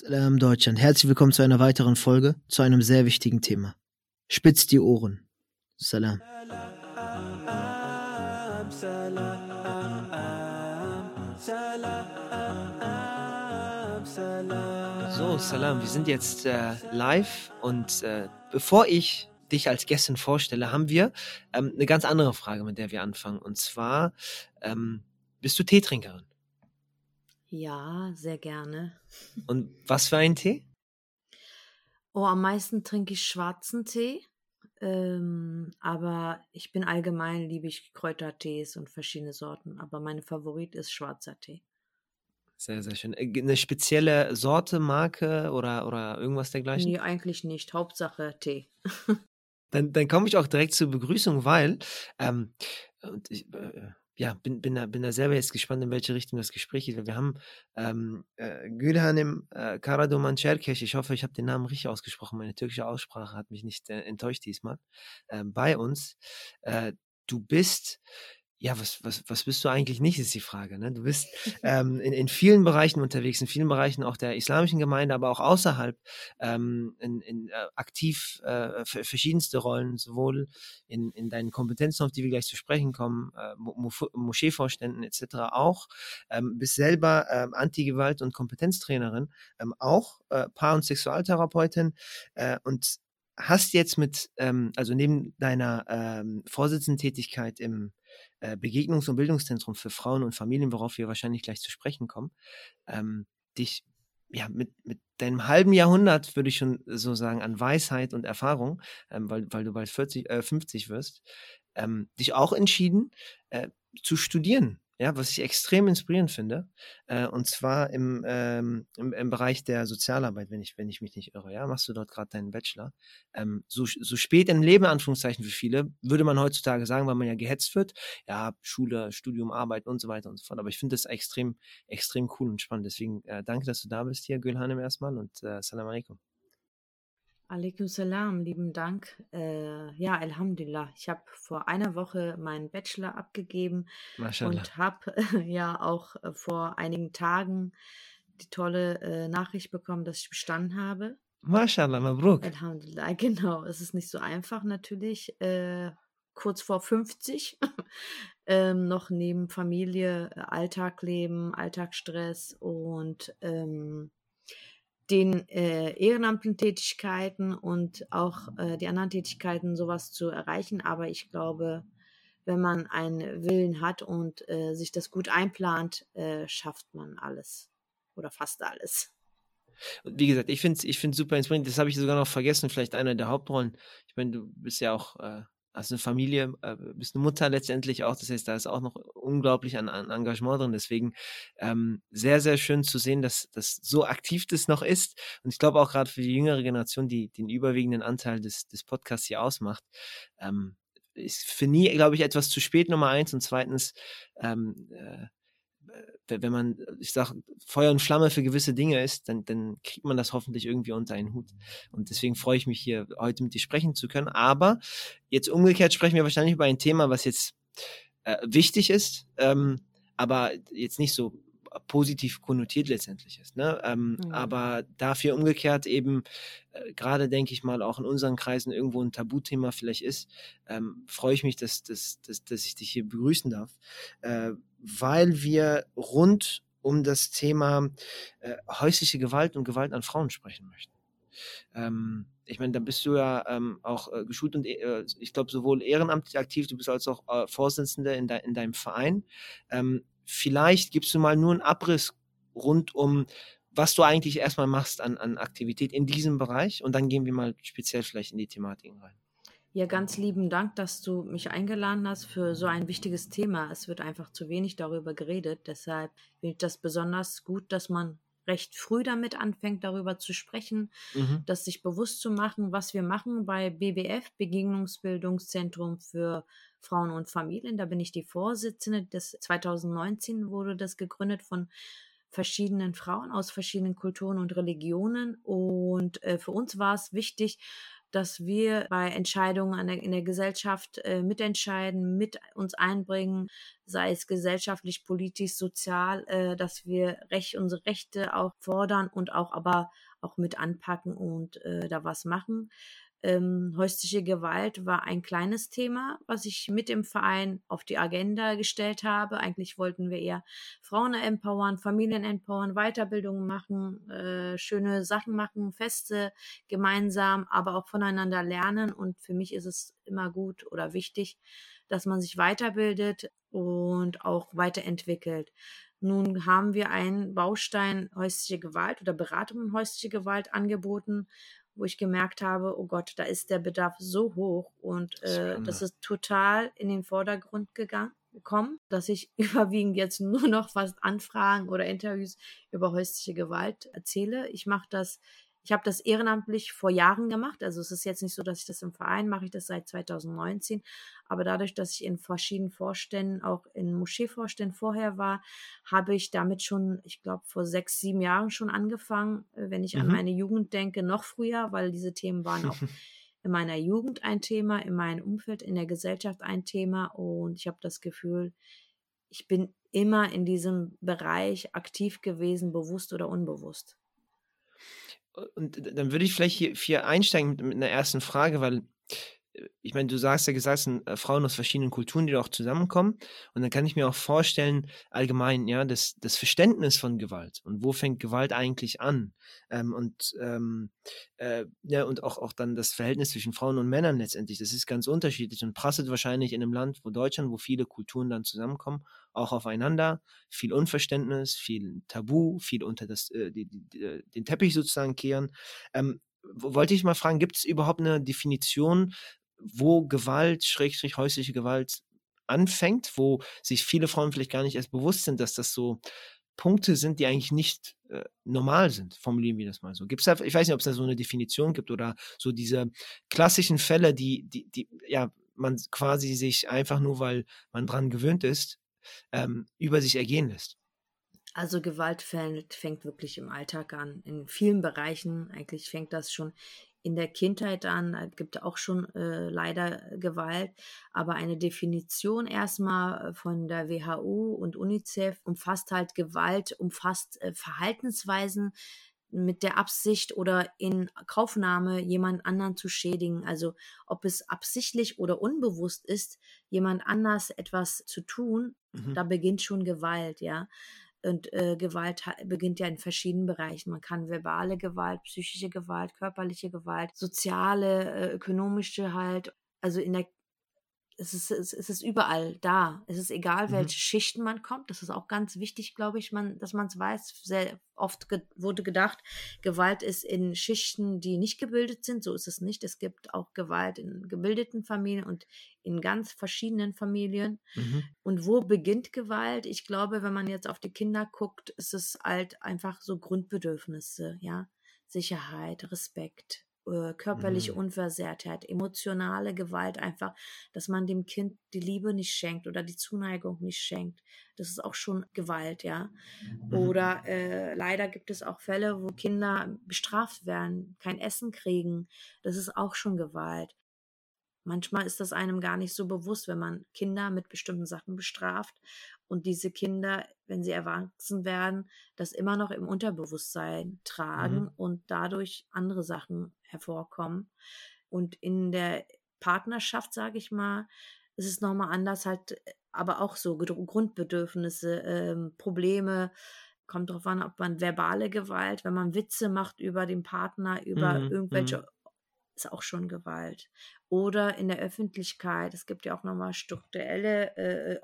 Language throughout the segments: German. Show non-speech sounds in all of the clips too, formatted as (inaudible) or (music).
Salam Deutschland. Herzlich willkommen zu einer weiteren Folge, zu einem sehr wichtigen Thema. Spitzt die Ohren. Salam. So, Salam, wir sind jetzt äh, live und äh, bevor ich dich als Gästin vorstelle, haben wir ähm, eine ganz andere Frage, mit der wir anfangen. Und zwar, ähm, bist du Teetrinkerin? Ja, sehr gerne. Und was für einen Tee? Oh, am meisten trinke ich schwarzen Tee. Ähm, aber ich bin allgemein, liebe ich Kräutertees und verschiedene Sorten. Aber mein Favorit ist schwarzer Tee. Sehr, sehr schön. Äh, eine spezielle Sorte, Marke oder, oder irgendwas dergleichen? Nee, eigentlich nicht. Hauptsache Tee. (laughs) dann, dann komme ich auch direkt zur Begrüßung, weil ähm, und ich, äh, ja, bin, bin, da, bin da selber jetzt gespannt, in welche Richtung das Gespräch geht. Wir haben ähm, äh, Gülhanem äh, Karadoman Çerkeş, ich hoffe, ich habe den Namen richtig ausgesprochen, meine türkische Aussprache hat mich nicht äh, enttäuscht diesmal, äh, bei uns. Äh, du bist ja, was, was, was bist du eigentlich nicht, ist die Frage. Ne? Du bist (laughs) ähm, in, in vielen Bereichen unterwegs, in vielen Bereichen auch der islamischen Gemeinde, aber auch außerhalb ähm, in, in, äh, aktiv äh, verschiedenste Rollen, sowohl in, in deinen Kompetenzen, auf die wir gleich zu sprechen kommen, äh, Mo Moscheevorständen etc. auch, ähm, bist selber ähm, Antigewalt- und Kompetenztrainerin, ähm, auch äh, Paar- und Sexualtherapeutin äh, und hast jetzt mit, ähm, also neben deiner ähm, Vorsitzendentätigkeit im äh, Begegnungs- und Bildungszentrum für Frauen und Familien, worauf wir wahrscheinlich gleich zu sprechen kommen, ähm, dich ja, mit, mit deinem halben Jahrhundert, würde ich schon so sagen, an Weisheit und Erfahrung, ähm, weil, weil du bald 40, äh, 50 wirst, ähm, dich auch entschieden äh, zu studieren ja, was ich extrem inspirierend finde, äh, und zwar im, ähm, im, im, Bereich der Sozialarbeit, wenn ich, wenn ich mich nicht irre, ja, machst du dort gerade deinen Bachelor. Ähm, so, so spät im Leben, Anführungszeichen für viele, würde man heutzutage sagen, weil man ja gehetzt wird, ja, Schule, Studium, Arbeit und so weiter und so fort. Aber ich finde das extrem, extrem cool und spannend. Deswegen äh, danke, dass du da bist hier, Gülhanem erstmal und äh, Salam alaikum. Alaikum Salam, lieben Dank. Äh, ja, Alhamdulillah. Ich habe vor einer Woche meinen Bachelor abgegeben Mashallah. und habe äh, (laughs) ja auch äh, vor einigen Tagen die tolle äh, Nachricht bekommen, dass ich bestanden habe. Mashallah, Mabruk. Alhamdulillah, (laughs) genau. Es ist nicht so einfach natürlich. Äh, kurz vor 50 (laughs) ähm, noch neben Familie, äh, Alltag leben, Alltagsstress und ähm, den äh, ehrenamtlichen Tätigkeiten und auch äh, die anderen Tätigkeiten sowas zu erreichen. Aber ich glaube, wenn man einen Willen hat und äh, sich das gut einplant, äh, schafft man alles oder fast alles. wie gesagt, ich finde es ich super inspirierend. Das habe ich sogar noch vergessen, vielleicht einer der Hauptrollen. Ich meine, du bist ja auch äh, hast eine Familie, äh, bist eine Mutter letztendlich auch. Das heißt, da ist auch noch unglaublich an, an Engagement drin. Deswegen ähm, sehr, sehr schön zu sehen, dass das so aktiv das noch ist. Und ich glaube auch gerade für die jüngere Generation, die den überwiegenden Anteil des, des Podcasts hier ausmacht, ähm, ist für nie, glaube ich, etwas zu spät, Nummer eins. Und zweitens, ähm, äh, wenn man, ich sag, Feuer und Flamme für gewisse Dinge ist, dann, dann kriegt man das hoffentlich irgendwie unter einen Hut. Und deswegen freue ich mich hier heute mit dir sprechen zu können. Aber jetzt umgekehrt sprechen wir wahrscheinlich über ein Thema, was jetzt äh, wichtig ist, ähm, aber jetzt nicht so positiv konnotiert letztendlich ist. Ne? Ähm, mhm. Aber dafür umgekehrt eben, äh, gerade denke ich mal, auch in unseren Kreisen irgendwo ein Tabuthema vielleicht ist, ähm, freue ich mich, dass, dass, dass, dass ich dich hier begrüßen darf, äh, weil wir rund um das Thema äh, häusliche Gewalt und Gewalt an Frauen sprechen möchten. Ähm, ich meine, da bist du ja ähm, auch äh, geschult und äh, ich glaube sowohl ehrenamtlich aktiv, du bist als auch äh, Vorsitzende in, de in deinem Verein. Ähm, vielleicht gibst du mal nur einen Abriss rund um, was du eigentlich erstmal machst an, an Aktivität in diesem Bereich und dann gehen wir mal speziell vielleicht in die Thematiken rein. Ja, ganz lieben Dank, dass du mich eingeladen hast für so ein wichtiges Thema. Es wird einfach zu wenig darüber geredet. Deshalb finde ich das besonders gut, dass man recht früh damit anfängt, darüber zu sprechen, mhm. das sich bewusst zu machen, was wir machen bei BBF, Begegnungsbildungszentrum für Frauen und Familien. Da bin ich die Vorsitzende. Das 2019 wurde das gegründet von verschiedenen Frauen aus verschiedenen Kulturen und Religionen. Und äh, für uns war es wichtig, dass wir bei Entscheidungen der, in der Gesellschaft äh, mitentscheiden, mit uns einbringen, sei es gesellschaftlich, politisch, sozial, äh, dass wir recht, unsere Rechte auch fordern und auch aber auch mit anpacken und äh, da was machen. Ähm, häusliche Gewalt war ein kleines Thema, was ich mit dem Verein auf die Agenda gestellt habe. Eigentlich wollten wir eher Frauen empowern, Familien empowern, Weiterbildungen machen, äh, schöne Sachen machen, Feste gemeinsam, aber auch voneinander lernen. Und für mich ist es immer gut oder wichtig, dass man sich weiterbildet und auch weiterentwickelt. Nun haben wir einen Baustein häusliche Gewalt oder Beratung in häusliche Gewalt angeboten wo ich gemerkt habe, oh Gott, da ist der Bedarf so hoch und äh, das ist total in den Vordergrund gegangen gekommen, dass ich (laughs) überwiegend jetzt nur noch fast Anfragen oder Interviews über häusliche Gewalt erzähle. Ich mache das ich habe das ehrenamtlich vor Jahren gemacht. Also es ist jetzt nicht so, dass ich das im Verein mache, ich das seit 2019. Aber dadurch, dass ich in verschiedenen Vorständen, auch in Moscheevorständen vorher war, habe ich damit schon, ich glaube, vor sechs, sieben Jahren schon angefangen. Wenn ich mhm. an meine Jugend denke, noch früher, weil diese Themen waren auch (laughs) in meiner Jugend ein Thema, in meinem Umfeld, in der Gesellschaft ein Thema. Und ich habe das Gefühl, ich bin immer in diesem Bereich aktiv gewesen, bewusst oder unbewusst und dann würde ich vielleicht hier, hier einsteigen mit, mit einer ersten Frage, weil ich meine, du sagst ja gesagt, es sind äh, Frauen aus verschiedenen Kulturen, die da auch zusammenkommen. Und dann kann ich mir auch vorstellen, allgemein, ja, das, das Verständnis von Gewalt und wo fängt Gewalt eigentlich an? Ähm, und ähm, äh, ja, und auch, auch dann das Verhältnis zwischen Frauen und Männern letztendlich, das ist ganz unterschiedlich und prasselt wahrscheinlich in einem Land, wo Deutschland, wo viele Kulturen dann zusammenkommen, auch aufeinander, viel Unverständnis, viel Tabu, viel unter das, äh, die, die, äh, den Teppich sozusagen kehren. Ähm, wollte ich mal fragen, gibt es überhaupt eine Definition, wo Gewalt, Schrägstrich häusliche Gewalt anfängt, wo sich viele Frauen vielleicht gar nicht erst bewusst sind, dass das so Punkte sind, die eigentlich nicht äh, normal sind, formulieren wir das mal so. Gibt da, ich weiß nicht, ob es da so eine Definition gibt oder so diese klassischen Fälle, die, die, die, ja, man quasi sich einfach nur, weil man dran gewöhnt ist, ähm, über sich ergehen lässt. Also Gewalt fängt, fängt wirklich im Alltag an. In vielen Bereichen eigentlich fängt das schon in der Kindheit an, es gibt auch schon äh, leider Gewalt, aber eine Definition erstmal äh, von der WHO und UNICEF umfasst halt Gewalt, umfasst äh, Verhaltensweisen mit der Absicht oder in Kaufnahme jemand anderen zu schädigen. Also ob es absichtlich oder unbewusst ist, jemand anders etwas zu tun, mhm. da beginnt schon Gewalt, ja. Und äh, Gewalt beginnt ja in verschiedenen Bereichen. Man kann verbale Gewalt, psychische Gewalt, körperliche Gewalt, soziale, äh, ökonomische halt. Also in der es ist, es ist überall da. Es ist egal, mhm. welche Schichten man kommt. Das ist auch ganz wichtig, glaube ich, man, dass man es weiß. Sehr oft ge wurde gedacht, Gewalt ist in Schichten, die nicht gebildet sind. So ist es nicht. Es gibt auch Gewalt in gebildeten Familien und in ganz verschiedenen Familien. Mhm. Und wo beginnt Gewalt? Ich glaube, wenn man jetzt auf die Kinder guckt, ist es halt einfach so Grundbedürfnisse, ja. Sicherheit, Respekt, äh, körperliche mhm. Unversehrtheit, emotionale Gewalt einfach, dass man dem Kind die Liebe nicht schenkt oder die Zuneigung nicht schenkt. Das ist auch schon Gewalt, ja. Mhm. Oder äh, leider gibt es auch Fälle, wo Kinder bestraft werden, kein Essen kriegen. Das ist auch schon Gewalt. Manchmal ist das einem gar nicht so bewusst, wenn man Kinder mit bestimmten Sachen bestraft und diese Kinder, wenn sie erwachsen werden, das immer noch im Unterbewusstsein tragen mhm. und dadurch andere Sachen hervorkommen. Und in der Partnerschaft, sage ich mal, ist es nochmal anders, halt, aber auch so Grundbedürfnisse, ähm, Probleme, kommt darauf an, ob man verbale Gewalt, wenn man Witze macht über den Partner, über mhm. irgendwelche, mhm. Ist auch schon Gewalt oder in der Öffentlichkeit. Es gibt ja auch nochmal strukturelle, äh,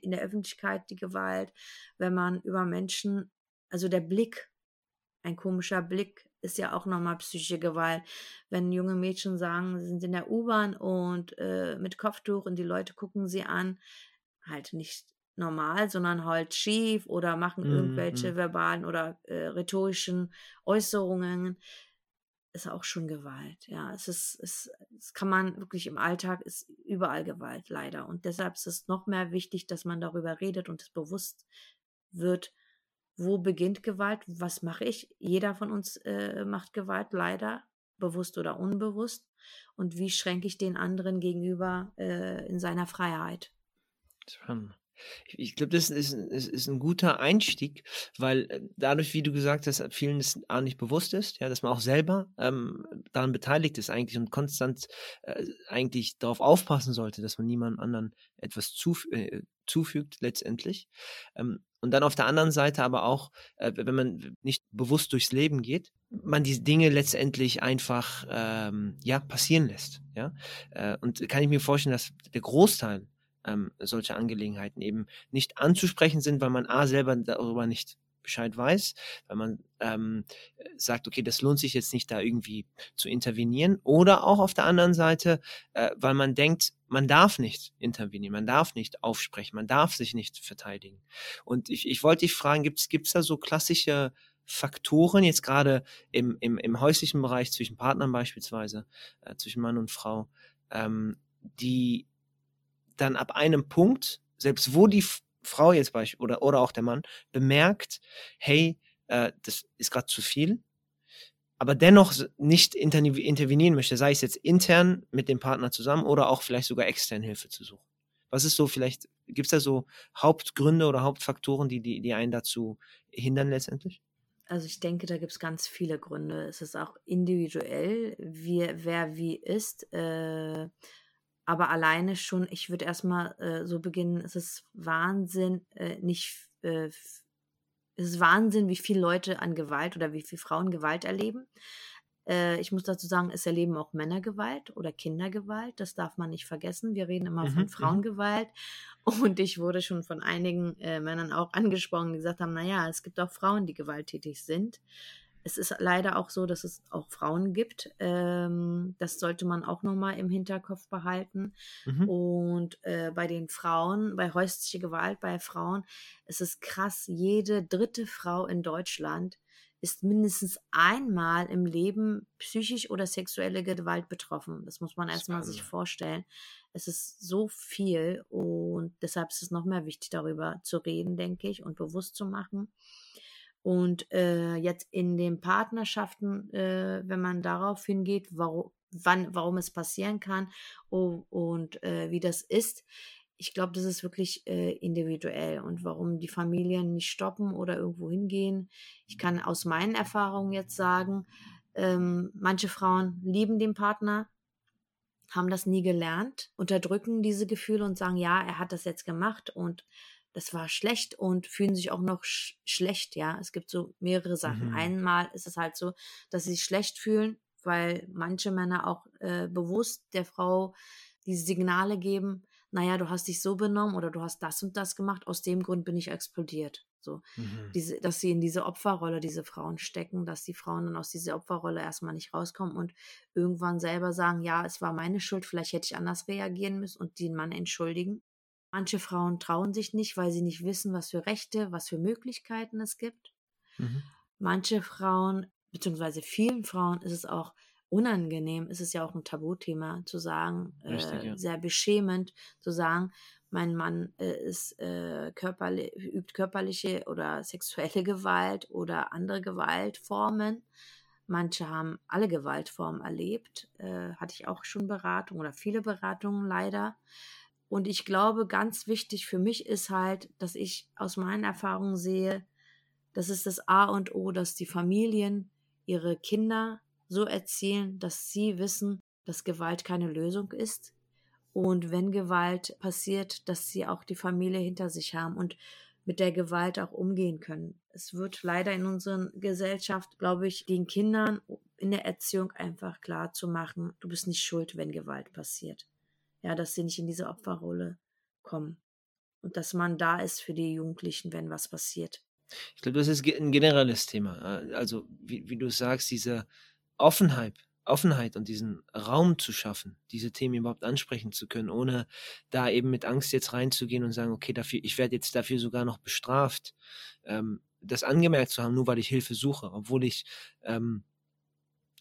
in der Öffentlichkeit die Gewalt, wenn man über Menschen, also der Blick, ein komischer Blick ist ja auch nochmal psychische Gewalt. Wenn junge Mädchen sagen, sie sind in der U-Bahn und äh, mit Kopftuch und die Leute gucken sie an, halt nicht normal, sondern halt schief oder machen mm, irgendwelche mm. verbalen oder äh, rhetorischen Äußerungen ist auch schon Gewalt. Ja, es ist, es, es kann man wirklich im Alltag ist überall Gewalt leider. Und deshalb ist es noch mehr wichtig, dass man darüber redet und es bewusst wird, wo beginnt Gewalt, was mache ich. Jeder von uns äh, macht Gewalt leider. bewusst oder unbewusst? Und wie schränke ich den anderen gegenüber äh, in seiner Freiheit? Spannend. Ich, glaube, das ist, ist, ist, ein guter Einstieg, weil äh, dadurch, wie du gesagt hast, vielen das auch nicht bewusst ist, ja, dass man auch selber ähm, daran beteiligt ist eigentlich und konstant äh, eigentlich darauf aufpassen sollte, dass man niemandem anderen etwas zuf äh, zufügt letztendlich. Ähm, und dann auf der anderen Seite aber auch, äh, wenn man nicht bewusst durchs Leben geht, man die Dinge letztendlich einfach ähm, ja passieren lässt, ja. Äh, und kann ich mir vorstellen, dass der Großteil ähm, solche Angelegenheiten eben nicht anzusprechen sind, weil man A selber darüber nicht Bescheid weiß, weil man ähm, sagt, okay, das lohnt sich jetzt nicht, da irgendwie zu intervenieren. Oder auch auf der anderen Seite, äh, weil man denkt, man darf nicht intervenieren, man darf nicht aufsprechen, man darf sich nicht verteidigen. Und ich, ich wollte dich fragen, gibt es da so klassische Faktoren, jetzt gerade im, im, im häuslichen Bereich zwischen Partnern beispielsweise, äh, zwischen Mann und Frau, ähm, die dann ab einem Punkt, selbst wo die Frau jetzt beispielsweise oder, oder auch der Mann bemerkt, hey, äh, das ist gerade zu viel, aber dennoch nicht intervenieren möchte, sei es jetzt intern mit dem Partner zusammen oder auch vielleicht sogar extern Hilfe zu suchen. Was ist so vielleicht, gibt es da so Hauptgründe oder Hauptfaktoren, die, die, die einen dazu hindern letztendlich? Also ich denke, da gibt es ganz viele Gründe. Es ist auch individuell, wie, wer wie ist. Äh, aber alleine schon, ich würde erstmal äh, so beginnen, es ist Wahnsinn, äh, nicht, äh, es ist Wahnsinn, wie viele Leute an Gewalt oder wie viele Frauen Gewalt erleben. Äh, ich muss dazu sagen, es erleben auch Männer Gewalt oder Kindergewalt. Das darf man nicht vergessen. Wir reden immer mhm, von mhm. Frauengewalt. (laughs) Und ich wurde schon von einigen äh, Männern auch angesprochen, die gesagt haben, naja, es gibt auch Frauen, die gewalttätig sind es ist leider auch so, dass es auch Frauen gibt. Ähm, das sollte man auch nochmal im Hinterkopf behalten. Mhm. Und äh, bei den Frauen, bei häuslicher Gewalt bei Frauen, ist es krass, jede dritte Frau in Deutschland ist mindestens einmal im Leben psychisch oder sexuelle Gewalt betroffen. Das muss man erstmal sich vorstellen. Es ist so viel und deshalb ist es noch mehr wichtig, darüber zu reden, denke ich, und bewusst zu machen. Und äh, jetzt in den Partnerschaften, äh, wenn man darauf hingeht, warum, wann, warum es passieren kann oh, und äh, wie das ist, ich glaube, das ist wirklich äh, individuell und warum die Familien nicht stoppen oder irgendwo hingehen. Ich kann aus meinen Erfahrungen jetzt sagen, ähm, manche Frauen lieben den Partner, haben das nie gelernt, unterdrücken diese Gefühle und sagen, ja, er hat das jetzt gemacht und das war schlecht und fühlen sich auch noch sch schlecht, ja. Es gibt so mehrere Sachen. Mhm. Einmal ist es halt so, dass sie sich schlecht fühlen, weil manche Männer auch äh, bewusst der Frau diese Signale geben, naja, du hast dich so benommen oder du hast das und das gemacht, aus dem Grund bin ich explodiert. So, mhm. diese, dass sie in diese Opferrolle, diese Frauen stecken, dass die Frauen dann aus dieser Opferrolle erstmal nicht rauskommen und irgendwann selber sagen, ja, es war meine Schuld, vielleicht hätte ich anders reagieren müssen und den Mann entschuldigen. Manche Frauen trauen sich nicht, weil sie nicht wissen, was für Rechte, was für Möglichkeiten es gibt. Mhm. Manche Frauen, beziehungsweise vielen Frauen ist es auch unangenehm, ist es ja auch ein Tabuthema zu sagen, Richtig, äh, ja. sehr beschämend zu sagen, mein Mann äh, ist, äh, körperli übt körperliche oder (laughs) sexuelle Gewalt oder andere Gewaltformen. Manche haben alle Gewaltformen erlebt, äh, hatte ich auch schon Beratungen oder viele Beratungen leider. Und ich glaube, ganz wichtig für mich ist halt, dass ich aus meinen Erfahrungen sehe, das ist das A und O, dass die Familien ihre Kinder so erzielen, dass sie wissen, dass Gewalt keine Lösung ist. Und wenn Gewalt passiert, dass sie auch die Familie hinter sich haben und mit der Gewalt auch umgehen können. Es wird leider in unserer Gesellschaft, glaube ich, den Kindern in der Erziehung einfach klar zu machen, du bist nicht schuld, wenn Gewalt passiert ja, dass sie nicht in diese Opferrolle kommen. Und dass man da ist für die Jugendlichen, wenn was passiert. Ich glaube, das ist ein generelles Thema. Also, wie, wie du sagst, diese Offenheit, Offenheit und diesen Raum zu schaffen, diese Themen überhaupt ansprechen zu können, ohne da eben mit Angst jetzt reinzugehen und sagen, okay, dafür, ich werde jetzt dafür sogar noch bestraft, ähm, das angemerkt zu haben, nur weil ich Hilfe suche, obwohl ich ähm,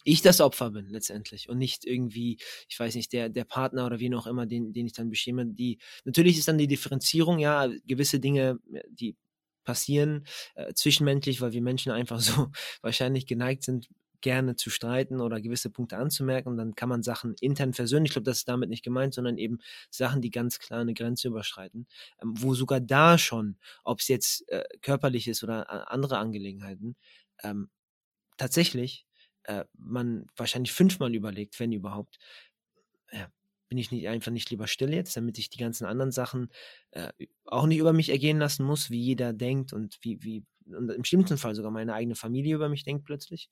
ich das Opfer bin letztendlich und nicht irgendwie, ich weiß nicht, der, der Partner oder wie auch immer, den, den ich dann beschäme. Die, natürlich ist dann die Differenzierung, ja, gewisse Dinge, die passieren äh, zwischenmenschlich, weil wir Menschen einfach (laughs) so wahrscheinlich geneigt sind, gerne zu streiten oder gewisse Punkte anzumerken. dann kann man Sachen intern versöhnen. Ich glaube, das ist damit nicht gemeint, sondern eben Sachen, die ganz klar eine Grenze überschreiten, ähm, wo sogar da schon, ob es jetzt äh, körperlich ist oder äh, andere Angelegenheiten, ähm, tatsächlich äh, man wahrscheinlich fünfmal überlegt, wenn überhaupt, ja, bin ich nicht einfach nicht lieber still jetzt, damit ich die ganzen anderen Sachen äh, auch nicht über mich ergehen lassen muss, wie jeder denkt und wie, wie und im schlimmsten Fall sogar meine eigene Familie über mich denkt plötzlich?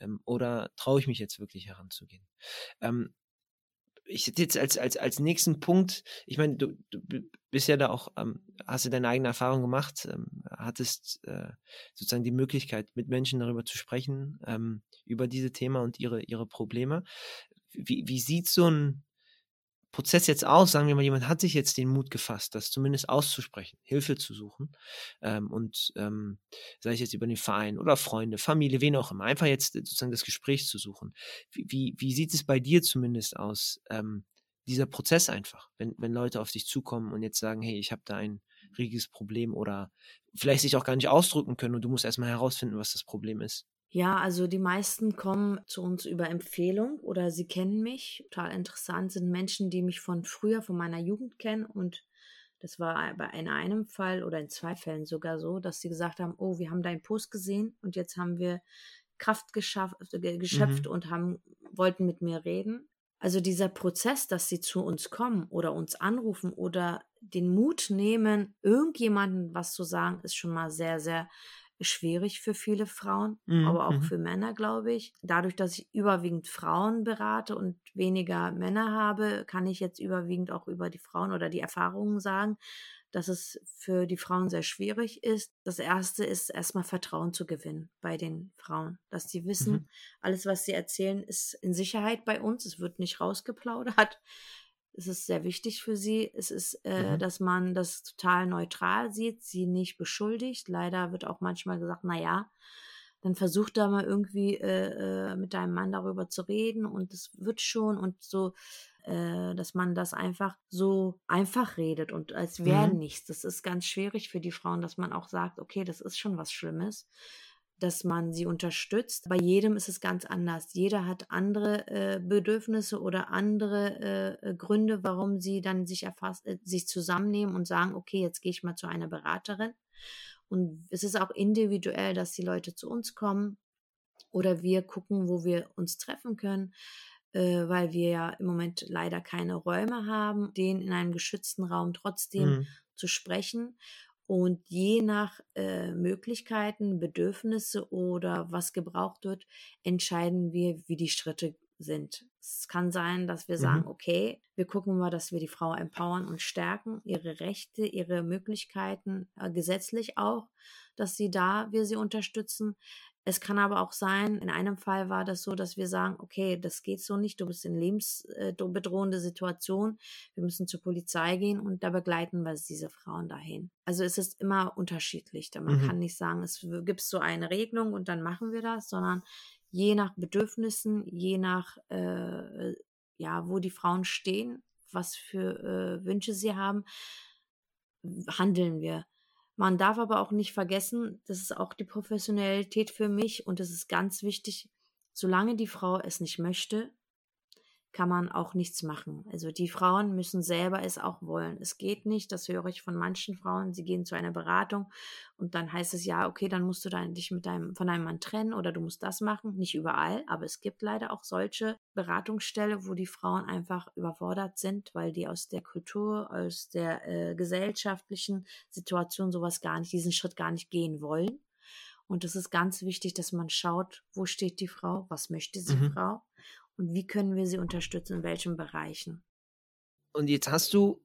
Ähm, oder traue ich mich jetzt wirklich heranzugehen? Ähm, ich jetzt als, als, als nächsten Punkt, ich meine, du, du bist ja da auch, ähm, hast du deine eigene Erfahrung gemacht, ähm, hattest äh, sozusagen die Möglichkeit, mit Menschen darüber zu sprechen, ähm, über diese Thema und ihre, ihre Probleme. Wie, wie sieht so ein, Prozess jetzt aus? Sagen wir mal, jemand hat sich jetzt den Mut gefasst, das zumindest auszusprechen, Hilfe zu suchen ähm, und ähm, sei es jetzt über den Verein oder Freunde, Familie, wen auch immer, einfach jetzt sozusagen das Gespräch zu suchen. Wie, wie, wie sieht es bei dir zumindest aus? Ähm, dieser Prozess einfach, wenn, wenn Leute auf dich zukommen und jetzt sagen, hey, ich habe da ein riesiges Problem oder vielleicht sich auch gar nicht ausdrücken können und du musst erstmal herausfinden, was das Problem ist. Ja, also die meisten kommen zu uns über Empfehlung oder sie kennen mich. Total interessant sind Menschen, die mich von früher, von meiner Jugend kennen und das war bei in einem Fall oder in zwei Fällen sogar so, dass sie gesagt haben, oh, wir haben deinen Post gesehen und jetzt haben wir Kraft geschafft, äh, geschöpft mhm. und haben, wollten mit mir reden. Also dieser Prozess, dass sie zu uns kommen oder uns anrufen oder den Mut nehmen, irgendjemandem was zu sagen, ist schon mal sehr, sehr schwierig für viele Frauen, mhm. aber auch mhm. für Männer, glaube ich. Dadurch, dass ich überwiegend Frauen berate und weniger Männer habe, kann ich jetzt überwiegend auch über die Frauen oder die Erfahrungen sagen, dass es für die Frauen sehr schwierig ist. Das erste ist erstmal Vertrauen zu gewinnen bei den Frauen, dass sie wissen, mhm. alles, was sie erzählen, ist in Sicherheit bei uns. Es wird nicht rausgeplaudert. Es ist sehr wichtig für sie. Es ist, äh, mhm. dass man das total neutral sieht, sie nicht beschuldigt. Leider wird auch manchmal gesagt, na ja, dann versuch da mal irgendwie äh, äh, mit deinem Mann darüber zu reden und es wird schon und so, äh, dass man das einfach so einfach redet und als wäre mhm. nichts. Das ist ganz schwierig für die Frauen, dass man auch sagt, okay, das ist schon was Schlimmes dass man sie unterstützt. Bei jedem ist es ganz anders. Jeder hat andere äh, Bedürfnisse oder andere äh, äh, Gründe, warum sie dann sich erfasst, äh, sich zusammennehmen und sagen, okay, jetzt gehe ich mal zu einer Beraterin. Und es ist auch individuell, dass die Leute zu uns kommen oder wir gucken, wo wir uns treffen können, äh, weil wir ja im Moment leider keine Räume haben, den in einem geschützten Raum trotzdem mhm. zu sprechen. Und je nach äh, Möglichkeiten, Bedürfnisse oder was gebraucht wird, entscheiden wir, wie die Schritte sind. Es kann sein, dass wir mhm. sagen, okay, wir gucken mal, dass wir die Frau empowern und stärken, ihre Rechte, ihre Möglichkeiten, äh, gesetzlich auch, dass sie da, wir sie unterstützen. Es kann aber auch sein, in einem Fall war das so, dass wir sagen, okay, das geht so nicht, du bist in lebensbedrohende Situation, wir müssen zur Polizei gehen und da begleiten wir diese Frauen dahin. Also es ist immer unterschiedlich. Man mhm. kann nicht sagen, es gibt so eine Regelung und dann machen wir das, sondern je nach Bedürfnissen, je nach, äh, ja, wo die Frauen stehen, was für äh, Wünsche sie haben, handeln wir. Man darf aber auch nicht vergessen, das ist auch die Professionalität für mich und es ist ganz wichtig, solange die Frau es nicht möchte, kann man auch nichts machen. Also die Frauen müssen selber es auch wollen. Es geht nicht, das höre ich von manchen Frauen, sie gehen zu einer Beratung und dann heißt es ja, okay, dann musst du dann dich mit deinem, von deinem Mann trennen oder du musst das machen. Nicht überall, aber es gibt leider auch solche Beratungsstelle, wo die Frauen einfach überfordert sind, weil die aus der Kultur, aus der äh, gesellschaftlichen Situation sowas gar nicht, diesen Schritt gar nicht gehen wollen. Und es ist ganz wichtig, dass man schaut, wo steht die Frau, was möchte sie mhm. Frau und wie können wir sie unterstützen, in welchen Bereichen. Und jetzt hast du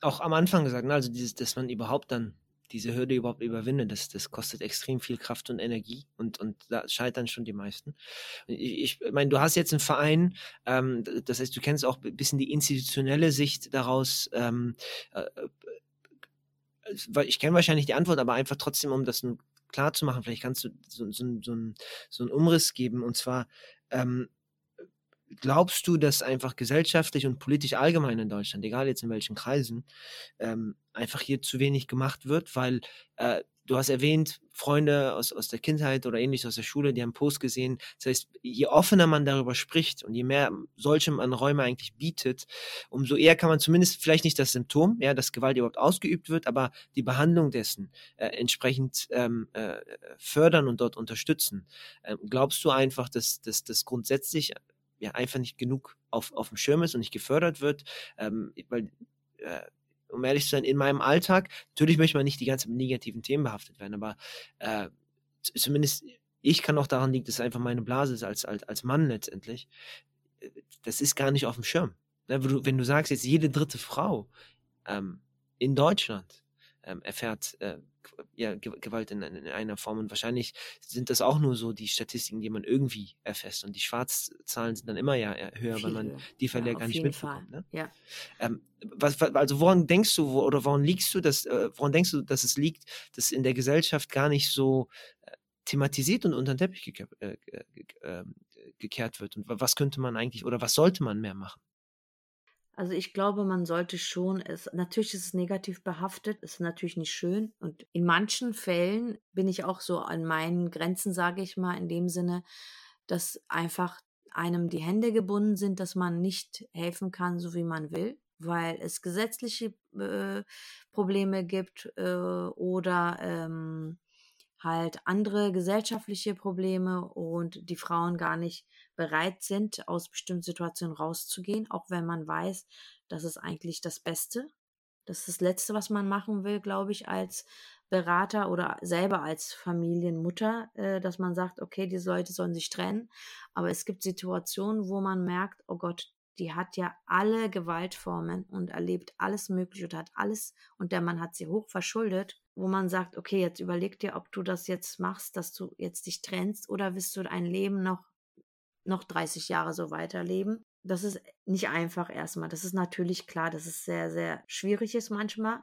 auch am Anfang gesagt, ne, also dieses, dass man überhaupt dann diese Hürde überhaupt überwindet, das, das kostet extrem viel Kraft und Energie und, und da scheitern schon die meisten. Ich, ich meine, du hast jetzt einen Verein, ähm, das heißt, du kennst auch ein bisschen die institutionelle Sicht daraus. Ähm, äh, ich kenne wahrscheinlich die Antwort, aber einfach trotzdem, um das klar zu machen, vielleicht kannst du so, so, so, so einen Umriss geben und zwar, ähm, glaubst du, dass einfach gesellschaftlich und politisch allgemein in Deutschland, egal jetzt in welchen Kreisen, ähm, einfach hier zu wenig gemacht wird? Weil äh, du hast erwähnt, Freunde aus, aus der Kindheit oder ähnlich aus der Schule, die haben Post gesehen. Das heißt, je offener man darüber spricht und je mehr solchem an Räume eigentlich bietet, umso eher kann man zumindest vielleicht nicht das Symptom, ja, dass Gewalt überhaupt ausgeübt wird, aber die Behandlung dessen äh, entsprechend ähm, äh, fördern und dort unterstützen. Ähm, glaubst du einfach, dass das grundsätzlich ja einfach nicht genug auf, auf dem Schirm ist und nicht gefördert wird? Ähm, weil äh, um ehrlich zu sein, in meinem Alltag, natürlich möchte man nicht die ganze negativen Themen behaftet werden, aber äh, zumindest ich kann auch daran liegen, dass es einfach meine Blase ist als, als, als Mann letztendlich. Das ist gar nicht auf dem Schirm. Ne, wenn du, wenn du sagst, jetzt jede dritte Frau ähm, in Deutschland ähm, erfährt äh, ja, Gewalt in, in, einer Form. Und wahrscheinlich sind das auch nur so die Statistiken, die man irgendwie erfasst. Und die Schwarzzahlen sind dann immer ja höher, Viel weil man die Fälle ja, gar nicht mitbekommt. Ne? Ja. Ähm, was, also woran denkst du, wo, oder woran liegst du, dass, äh, woran denkst du, dass es liegt, dass in der Gesellschaft gar nicht so äh, thematisiert und unter den Teppich gekehrt, äh, ähm, gekehrt wird? Und was könnte man eigentlich oder was sollte man mehr machen? Also ich glaube, man sollte schon, es, natürlich ist es negativ behaftet, ist natürlich nicht schön. Und in manchen Fällen bin ich auch so an meinen Grenzen, sage ich mal, in dem Sinne, dass einfach einem die Hände gebunden sind, dass man nicht helfen kann, so wie man will, weil es gesetzliche äh, Probleme gibt äh, oder ähm, halt andere gesellschaftliche Probleme und die Frauen gar nicht bereit sind, aus bestimmten Situationen rauszugehen, auch wenn man weiß, das ist eigentlich das Beste. Das ist das Letzte, was man machen will, glaube ich, als Berater oder selber als Familienmutter, äh, dass man sagt, okay, diese Leute sollen sich trennen. Aber es gibt Situationen, wo man merkt, oh Gott, die hat ja alle Gewaltformen und erlebt alles Mögliche und hat alles, und der Mann hat sie hoch verschuldet, wo man sagt, okay, jetzt überleg dir, ob du das jetzt machst, dass du jetzt dich trennst oder willst du dein Leben noch noch 30 Jahre so weiterleben. Das ist nicht einfach erstmal. Das ist natürlich klar, dass es sehr, sehr schwierig ist manchmal.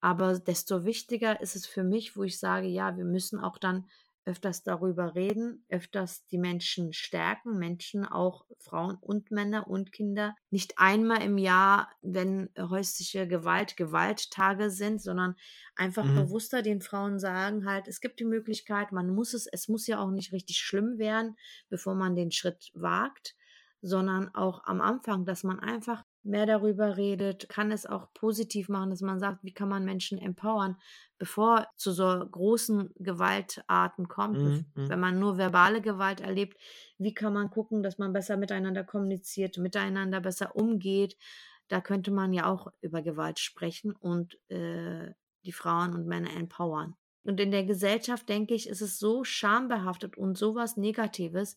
Aber desto wichtiger ist es für mich, wo ich sage, ja, wir müssen auch dann öfters darüber reden, öfters die Menschen stärken, Menschen, auch Frauen und Männer und Kinder, nicht einmal im Jahr, wenn häusliche Gewalt Gewalttage sind, sondern einfach mhm. bewusster den Frauen sagen halt, es gibt die Möglichkeit, man muss es, es muss ja auch nicht richtig schlimm werden, bevor man den Schritt wagt, sondern auch am Anfang, dass man einfach mehr darüber redet, kann es auch positiv machen, dass man sagt, wie kann man Menschen empowern, bevor zu so großen Gewaltarten kommt, mhm, mhm. wenn man nur verbale Gewalt erlebt, wie kann man gucken, dass man besser miteinander kommuniziert, miteinander besser umgeht. Da könnte man ja auch über Gewalt sprechen und äh, die Frauen und Männer empowern. Und in der Gesellschaft, denke ich, ist es so schambehaftet und sowas Negatives,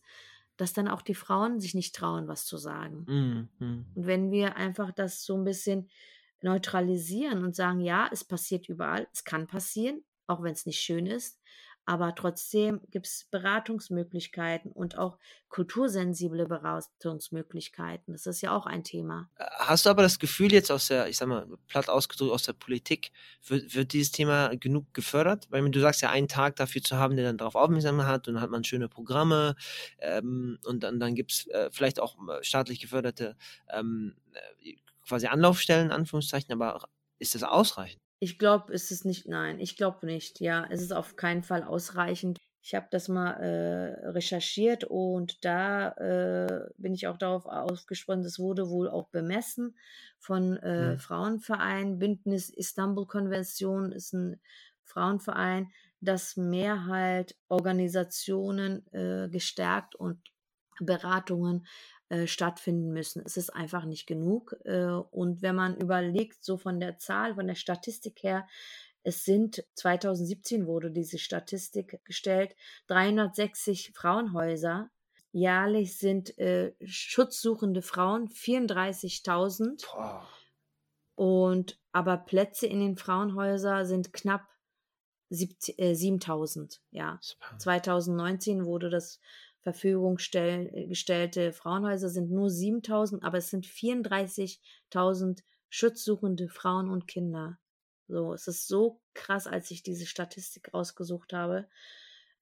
dass dann auch die Frauen sich nicht trauen, was zu sagen. Mhm. Und wenn wir einfach das so ein bisschen neutralisieren und sagen, ja, es passiert überall, es kann passieren, auch wenn es nicht schön ist, aber trotzdem gibt es Beratungsmöglichkeiten und auch kultursensible Beratungsmöglichkeiten. Das ist ja auch ein Thema. Äh, hast du aber das Gefühl jetzt aus der, ich sag mal, platt ausgedrückt aus der Politik, wird, wird dieses Thema genug gefördert? Weil du sagst ja, einen Tag dafür zu haben, der dann darauf aufmerksam hat und dann hat man schöne Programme ähm, und dann, dann gibt es äh, vielleicht auch äh, staatlich geförderte ähm, äh, quasi Anlaufstellen, Anführungszeichen, aber ist das ausreichend? Ich glaube, es ist nicht, nein, ich glaube nicht. Ja, es ist auf keinen Fall ausreichend. Ich habe das mal äh, recherchiert und da äh, bin ich auch darauf aufgespannt, es wurde wohl auch bemessen von äh, mhm. Frauenverein. Bündnis Istanbul Konvention ist ein Frauenverein, das mehr halt Organisationen äh, gestärkt und Beratungen äh, stattfinden müssen. Es ist einfach nicht genug. Äh, und wenn man überlegt, so von der Zahl, von der Statistik her, es sind 2017 wurde diese Statistik gestellt, 360 Frauenhäuser. Jährlich sind äh, schutzsuchende Frauen 34.000. Und aber Plätze in den Frauenhäusern sind knapp 7000. Äh, ja. 2019 wurde das Verfügung stell, äh, gestellte Frauenhäuser sind nur 7000, aber es sind 34.000 schutzsuchende Frauen und Kinder. So, es ist so krass, als ich diese Statistik rausgesucht habe.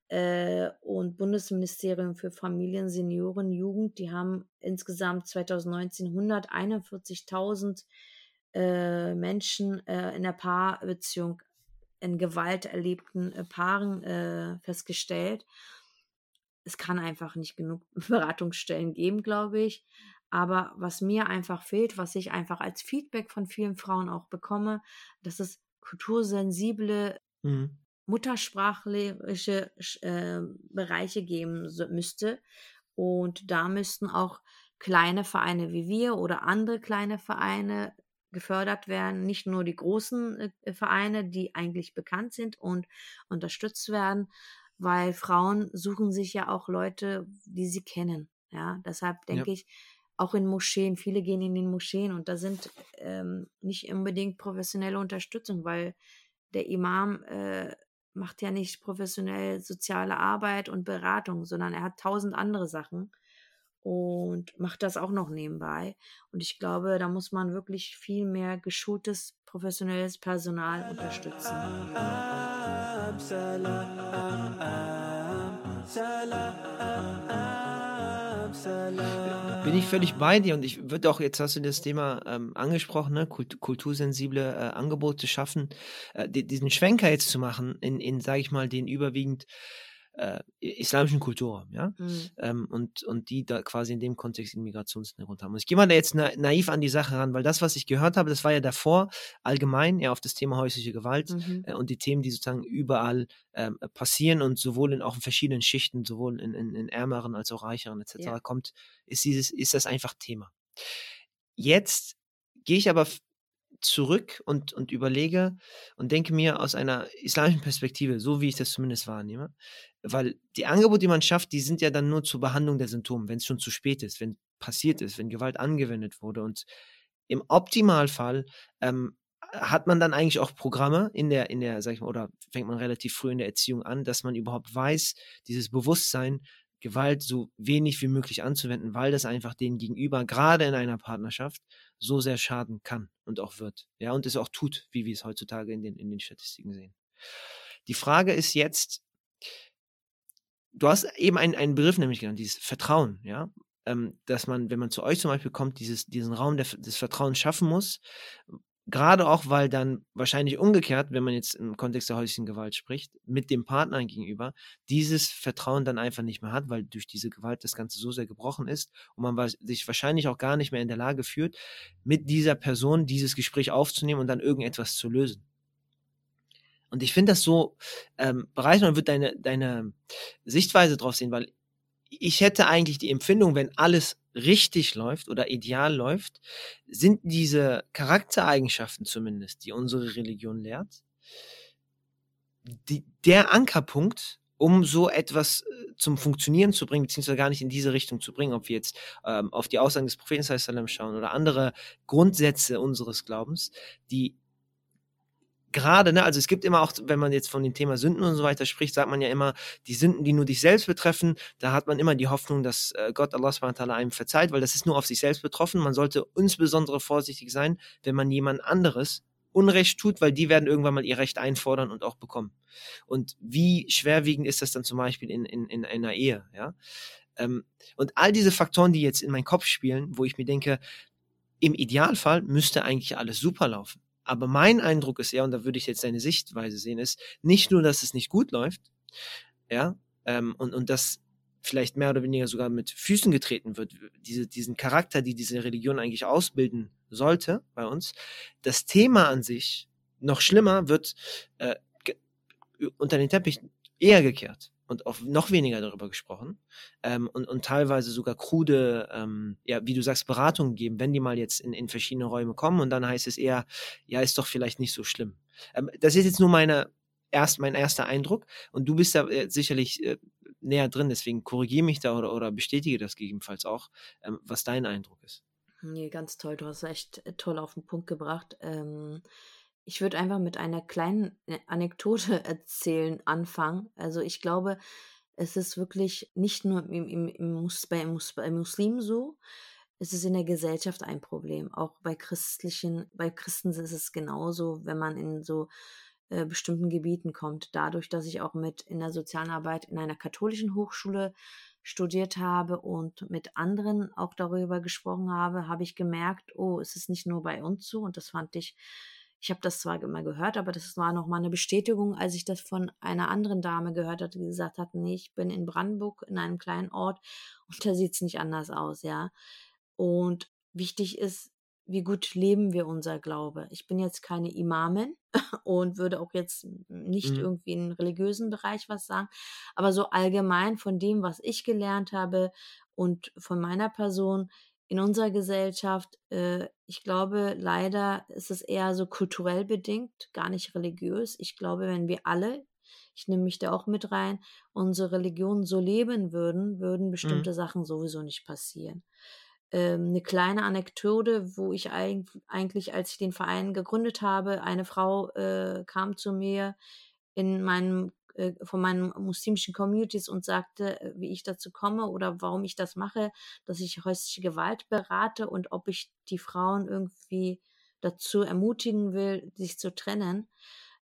Äh, und Bundesministerium für Familien, Senioren, Jugend, die haben insgesamt 2019 141.000 äh, Menschen äh, in der Paarbeziehung in Gewalt erlebten äh, Paaren festgestellt. Es kann einfach nicht genug (laughs) Beratungsstellen geben, glaube ich. Aber was mir einfach fehlt, was ich einfach als Feedback von vielen Frauen auch bekomme, dass es kultursensible mhm. muttersprachliche äh, Bereiche geben so, müsste. Und da müssten auch kleine Vereine wie wir oder andere kleine Vereine gefördert werden, nicht nur die großen äh, Vereine, die eigentlich bekannt sind und unterstützt werden, weil Frauen suchen sich ja auch Leute, die sie kennen. Ja, deshalb denke ja. ich, auch in Moscheen, viele gehen in den Moscheen und da sind ähm, nicht unbedingt professionelle Unterstützung, weil der Imam äh, macht ja nicht professionell soziale Arbeit und Beratung, sondern er hat tausend andere Sachen und macht das auch noch nebenbei. Und ich glaube, da muss man wirklich viel mehr geschultes, professionelles Personal unterstützen. Bin ich völlig bei dir und ich würde auch, jetzt hast du das Thema ähm, angesprochen, ne? Kult kultursensible äh, Angebote schaffen, äh, diesen Schwenker jetzt zu machen in, in sage ich mal, den überwiegend äh, islamischen Kultur, ja, mhm. ähm, und, und die da quasi in dem Kontext einen Migrationshintergrund haben. Und ich gehe mal da jetzt na, naiv an die Sache ran, weil das, was ich gehört habe, das war ja davor allgemein ja auf das Thema häusliche Gewalt mhm. äh, und die Themen, die sozusagen überall ähm, passieren und sowohl in auch in verschiedenen Schichten, sowohl in, in, in ärmeren als auch reicheren etc. Ja. kommt, ist dieses, ist das einfach Thema. Jetzt gehe ich aber zurück und, und überlege und denke mir aus einer islamischen Perspektive, so wie ich das zumindest wahrnehme, weil die Angebote, die man schafft, die sind ja dann nur zur Behandlung der Symptome, wenn es schon zu spät ist, wenn passiert ist, wenn Gewalt angewendet wurde. Und im Optimalfall ähm, hat man dann eigentlich auch Programme in der, in der, sag ich mal, oder fängt man relativ früh in der Erziehung an, dass man überhaupt weiß, dieses Bewusstsein, Gewalt so wenig wie möglich anzuwenden, weil das einfach denen gegenüber, gerade in einer Partnerschaft, so sehr schaden kann und auch wird. Ja, und es auch tut, wie wir es heutzutage in den, in den Statistiken sehen. Die Frage ist jetzt, du hast eben einen, einen Begriff nämlich genannt, dieses Vertrauen, ja, ähm, dass man, wenn man zu euch zum Beispiel kommt, dieses, diesen Raum der, des Vertrauens schaffen muss, gerade auch, weil dann wahrscheinlich umgekehrt, wenn man jetzt im Kontext der häuslichen Gewalt spricht, mit dem Partner gegenüber, dieses Vertrauen dann einfach nicht mehr hat, weil durch diese Gewalt das Ganze so sehr gebrochen ist und man sich wahrscheinlich auch gar nicht mehr in der Lage fühlt, mit dieser Person dieses Gespräch aufzunehmen und dann irgendetwas zu lösen. Und ich finde das so ähm, bereichernd und würde deine, deine Sichtweise drauf sehen, weil ich hätte eigentlich die Empfindung, wenn alles richtig läuft oder ideal läuft, sind diese Charaktereigenschaften zumindest, die unsere Religion lehrt, die, der Ankerpunkt, um so etwas äh, zum Funktionieren zu bringen, beziehungsweise gar nicht in diese Richtung zu bringen, ob wir jetzt ähm, auf die Aussagen des Propheten schauen oder andere Grundsätze unseres Glaubens, die gerade, ne, also es gibt immer auch, wenn man jetzt von dem Thema Sünden und so weiter spricht, sagt man ja immer, die Sünden, die nur dich selbst betreffen, da hat man immer die Hoffnung, dass äh, Gott Allah subhanahu einem verzeiht, weil das ist nur auf sich selbst betroffen. Man sollte insbesondere vorsichtig sein, wenn man jemand anderes Unrecht tut, weil die werden irgendwann mal ihr Recht einfordern und auch bekommen. Und wie schwerwiegend ist das dann zum Beispiel in, in, in einer Ehe, ja? Ähm, und all diese Faktoren, die jetzt in meinen Kopf spielen, wo ich mir denke, im Idealfall müsste eigentlich alles super laufen. Aber mein Eindruck ist eher, und da würde ich jetzt deine Sichtweise sehen, ist nicht nur, dass es nicht gut läuft, ja, ähm, und, und dass vielleicht mehr oder weniger sogar mit Füßen getreten wird, diese, diesen Charakter, die diese Religion eigentlich ausbilden sollte bei uns. Das Thema an sich, noch schlimmer, wird äh, unter den Teppich eher gekehrt und auch noch weniger darüber gesprochen ähm, und, und teilweise sogar krude, ähm, ja, wie du sagst, Beratungen geben, wenn die mal jetzt in, in verschiedene Räume kommen und dann heißt es eher, ja, ist doch vielleicht nicht so schlimm. Ähm, das ist jetzt nur meine, erst, mein erster Eindruck und du bist da äh, sicherlich äh, näher drin, deswegen korrigiere mich da oder, oder bestätige das gegebenenfalls auch, ähm, was dein Eindruck ist. Nee, ganz toll, du hast echt äh, toll auf den Punkt gebracht. Ähm, ich würde einfach mit einer kleinen Anekdote (laughs) erzählen anfangen. Also ich glaube, es ist wirklich nicht nur im, im, im, bei, bei Muslimen so, es ist in der Gesellschaft ein Problem. Auch bei christlichen, bei Christen ist es genauso, wenn man in so äh, bestimmten Gebieten kommt. Dadurch, dass ich auch mit in der sozialen Arbeit in einer katholischen Hochschule studiert habe und mit anderen auch darüber gesprochen habe, habe ich gemerkt, oh, es ist nicht nur bei uns so und das fand ich Ich habe das zwar immer gehört, aber das war nochmal eine Bestätigung, als ich das von einer anderen Dame gehört hatte, die gesagt hat, nee, ich bin in Brandenburg in einem kleinen Ort (laughs) und da sieht es nicht anders aus, ja. Und wichtig ist, wie gut leben wir unser Glaube. Ich bin jetzt keine Imamin (laughs) und würde auch jetzt nicht mhm. irgendwie in religiösen Bereich was sagen, aber so allgemein von dem, was ich gelernt habe und von meiner Person in unserer Gesellschaft, äh, ich glaube, leider ist es eher so kulturell bedingt, gar nicht religiös. Ich glaube, wenn wir alle, ich nehme mich da auch mit rein, unsere Religion so leben würden, würden bestimmte mhm. Sachen sowieso nicht passieren ähm, eine kleine Anekdote, wo ich eigentlich, als ich den Verein gegründet habe, eine Frau äh, kam zu mir in meinem von meinen muslimischen Communities und sagte, äh, wie ich dazu komme oder warum ich das mache, dass ich häusliche Gewalt berate und ob ich die Frauen irgendwie dazu ermutigen will, sich zu trennen.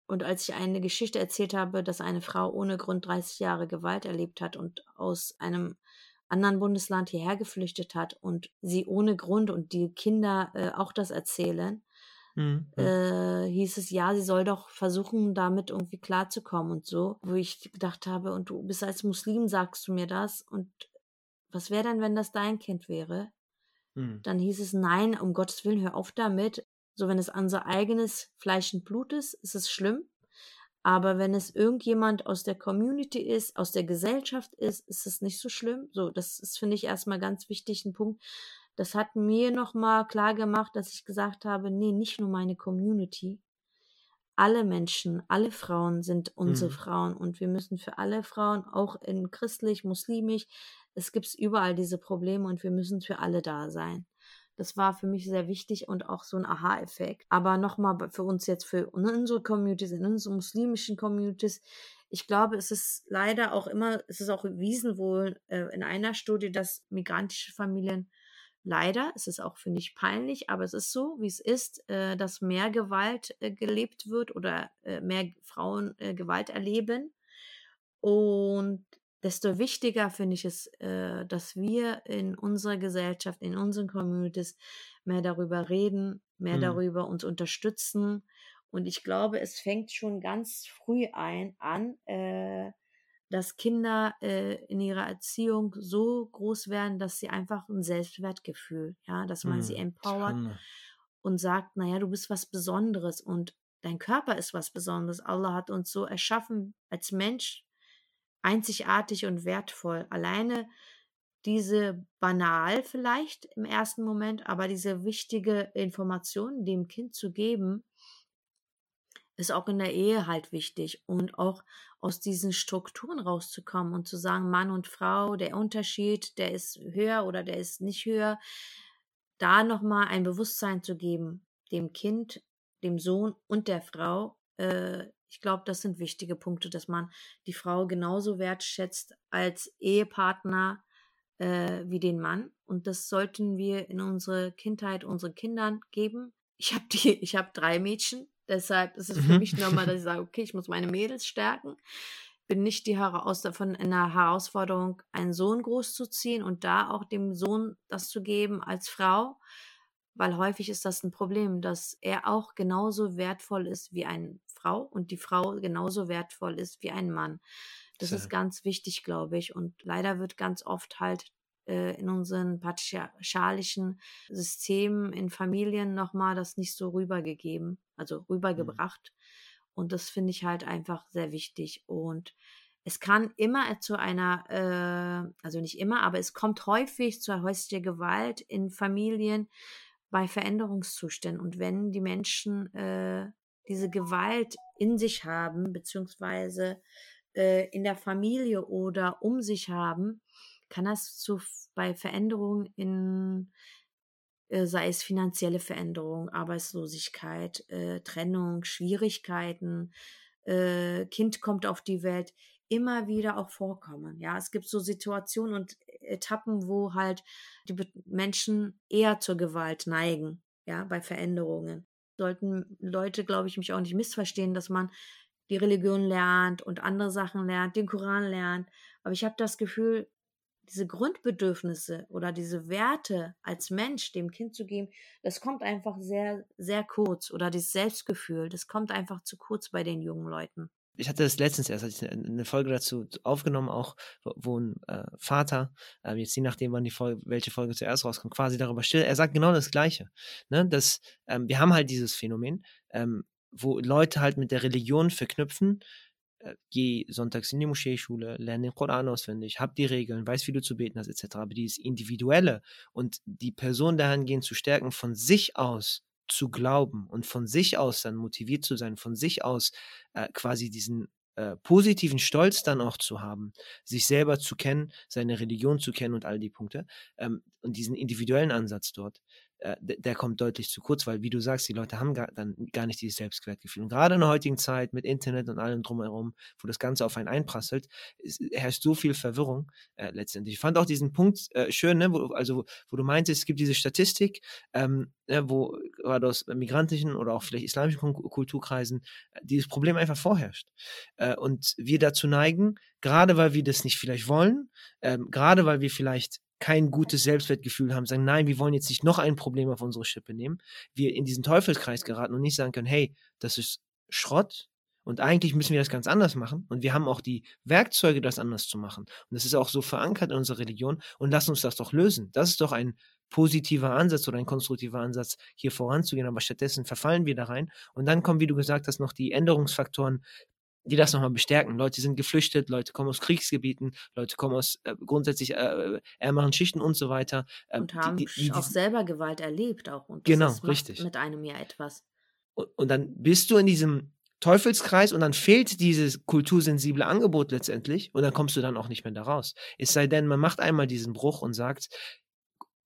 Und als ich eine Geschichte erzählt habe, dass eine Frau ohne Grund 30 Jahre Gewalt erlebt hat und aus einem anderen Bundesland hierher geflüchtet hat und sie ohne Grund und die Kinder äh, auch das erzählen, mhm. äh, hieß es, ja, sie soll doch versuchen, damit irgendwie klarzukommen und so, wo ich gedacht habe, und du bist als Muslim, sagst du mir das und was wäre denn, wenn das dein Kind wäre? Mhm. Dann hieß es, nein, um Gottes Willen, hör auf damit. So, wenn es unser eigenes Fleisch und Blut ist, ist es schlimm. Aber wenn es irgendjemand aus der Community ist, aus der Gesellschaft ist, ist es nicht so schlimm. So, das ist, finde ich, erstmal ganz wichtig ein Punkt. Das hat mir nochmal klar gemacht, dass ich gesagt habe, nee, nicht nur meine Community. Alle Menschen, alle Frauen sind unsere mhm. Frauen und wir müssen für alle Frauen, auch in christlich, muslimisch, es gibt überall diese Probleme und wir müssen für alle da sein. Das war für mich sehr wichtig und auch so ein Aha-Effekt. Aber nochmal für uns jetzt, für unsere Communities, in unseren muslimischen Communities, ich glaube, es ist leider auch immer, es ist auch erwiesen wohl äh, in einer Studie, dass migrantische Familien leider, es ist auch, finde ich, peinlich, aber es ist so, wie es ist, äh, dass mehr Gewalt äh, gelebt wird oder äh, mehr Frauen äh, Gewalt erleben. Und desto wichtiger finde ich es, äh, dass wir in unserer Gesellschaft, in unseren Communities mehr darüber reden, mehr mhm. darüber uns unterstützen. Und ich glaube, es fängt schon ganz früh ein an, äh, dass Kinder äh, in ihrer Erziehung so groß werden, dass sie einfach ein Selbstwertgefühl, ja, dass man mhm. sie empowert und sagt, naja, du bist was Besonderes und dein Körper ist was Besonderes. Allah hat uns so erschaffen als Mensch einzigartig und wertvoll. Alleine diese banal vielleicht im ersten Moment, aber diese wichtige Information dem Kind zu geben, ist auch in der Ehe halt wichtig und auch aus diesen Strukturen rauszukommen und zu sagen, Mann und Frau, der Unterschied, der ist höher oder der ist nicht höher, da nochmal ein Bewusstsein zu geben, dem Kind, dem Sohn und der Frau, äh, ich glaube, das sind wichtige Punkte, dass man die Frau genauso wertschätzt als Ehepartner äh, wie den Mann. Und das sollten wir in unsere Kindheit unseren Kindern geben. Ich habe die, ich habe drei Mädchen, deshalb ist es für mhm. mich normal, dass ich sage, okay, ich muss meine Mädels stärken. Bin nicht die aus davon in der Herausforderung, einen Sohn großzuziehen und da auch dem Sohn das zu geben als Frau, weil häufig ist das ein Problem, dass er auch genauso wertvoll ist wie ein Frau und die Frau genauso wertvoll ist wie ein Mann. Das so. ist ganz wichtig, glaube ich. Und leider wird ganz oft halt in unseren patriarchalischen Systemen, in Familien nochmal das nicht so rübergegeben, also rübergebracht. Mhm. Und das finde ich halt einfach sehr wichtig. Und es kann immer zu einer, äh, also nicht immer, aber es kommt häufig zu häuslicher Gewalt in Familien bei Veränderungszuständen. Und wenn die Menschen äh, diese Gewalt in sich haben, beziehungsweise äh, in der Familie oder um sich haben, kann das zu bei Veränderungen in äh, sei es finanzielle Veränderungen, Arbeitslosigkeit, äh, Trennung, Schwierigkeiten, äh, Kind kommt auf die Welt, immer wieder auch vorkommen. Ja, es gibt so Situationen und Etappen, wo halt die Menschen eher zur Gewalt neigen, ja, bei Veränderungen sollten Leute, glaube ich, mich auch nicht missverstehen, dass man die Religion lernt und andere Sachen lernt, den Koran lernt. Aber ich habe das Gefühl, diese Grundbedürfnisse oder diese Werte als Mensch dem Kind zu geben, das kommt einfach sehr, sehr kurz. Oder dieses Selbstgefühl, das kommt einfach zu kurz bei den jungen Leuten ich hatte das letztens erst, hatte eine Folge dazu aufgenommen, auch wo ein äh, Vater, äh, jetzt je nachdem, wann die Folge, welche Folge zuerst rauskommt, quasi darüber still. Er sagt genau das Gleiche. Ne? Dass, ähm, wir haben halt dieses Phänomen, ähm, wo Leute halt mit der Religion verknüpfen, geh sonntags in die Moscheeschule, lerne den Koran auswendig, hab die Regeln, weiß, wie du zu beten hast, etc. Aber dieses Individuelle und die Person dahingehend zu stärken, von sich aus zu glauben und von sich aus dann motiviert zu sein, von sich aus äh, quasi diesen äh, positiven Stolz dann auch zu haben, sich selber zu kennen, seine Religion zu kennen und all die Punkte ähm, und diesen individuellen Ansatz dort, äh, der kommt deutlich zu kurz, weil wie du sagst, die Leute haben gar, dann gar nicht dieses Selbstwertgefühl. Und gerade in der heutigen Zeit mit Internet und allem drumherum, wo das Ganze auf einen einprasselt, ist, herrscht so viel Verwirrung äh, letztendlich. Ich fand auch diesen Punkt äh, schön, ne, wo, also wo du meintest, es gibt diese Statistik, ähm, ne, wo gerade aus migrantischen oder auch vielleicht islamischen Kulturkreisen äh, dieses Problem einfach vorherrscht. Äh, und wir dazu neigen, gerade weil wir das nicht vielleicht wollen, ähm, gerade weil wir vielleicht kein gutes Selbstwertgefühl haben, sagen, nein, wir wollen jetzt nicht noch ein Problem auf unsere Schippe nehmen, wir in diesen Teufelskreis geraten und nicht sagen können, hey, das ist Schrott und eigentlich müssen wir das ganz anders machen und wir haben auch die Werkzeuge, das anders zu machen. Und das ist auch so verankert in unserer Religion und lass uns das doch lösen. Das ist doch ein positiver Ansatz oder ein konstruktiver Ansatz, hier voranzugehen, aber stattdessen verfallen wir da rein und dann kommen, wie du gesagt hast, noch die Änderungsfaktoren die das nochmal bestärken. Leute sind geflüchtet, Leute kommen aus Kriegsgebieten, Leute kommen aus äh, grundsätzlich äh, ärmeren Schichten und so weiter. Ähm, und haben die, die, die, auch selber Gewalt erlebt auch. Und genau, richtig. Mit einem ja etwas. Und, und dann bist du in diesem Teufelskreis und dann fehlt dieses kultursensible Angebot letztendlich und dann kommst du dann auch nicht mehr da raus. Es sei denn, man macht einmal diesen Bruch und sagt,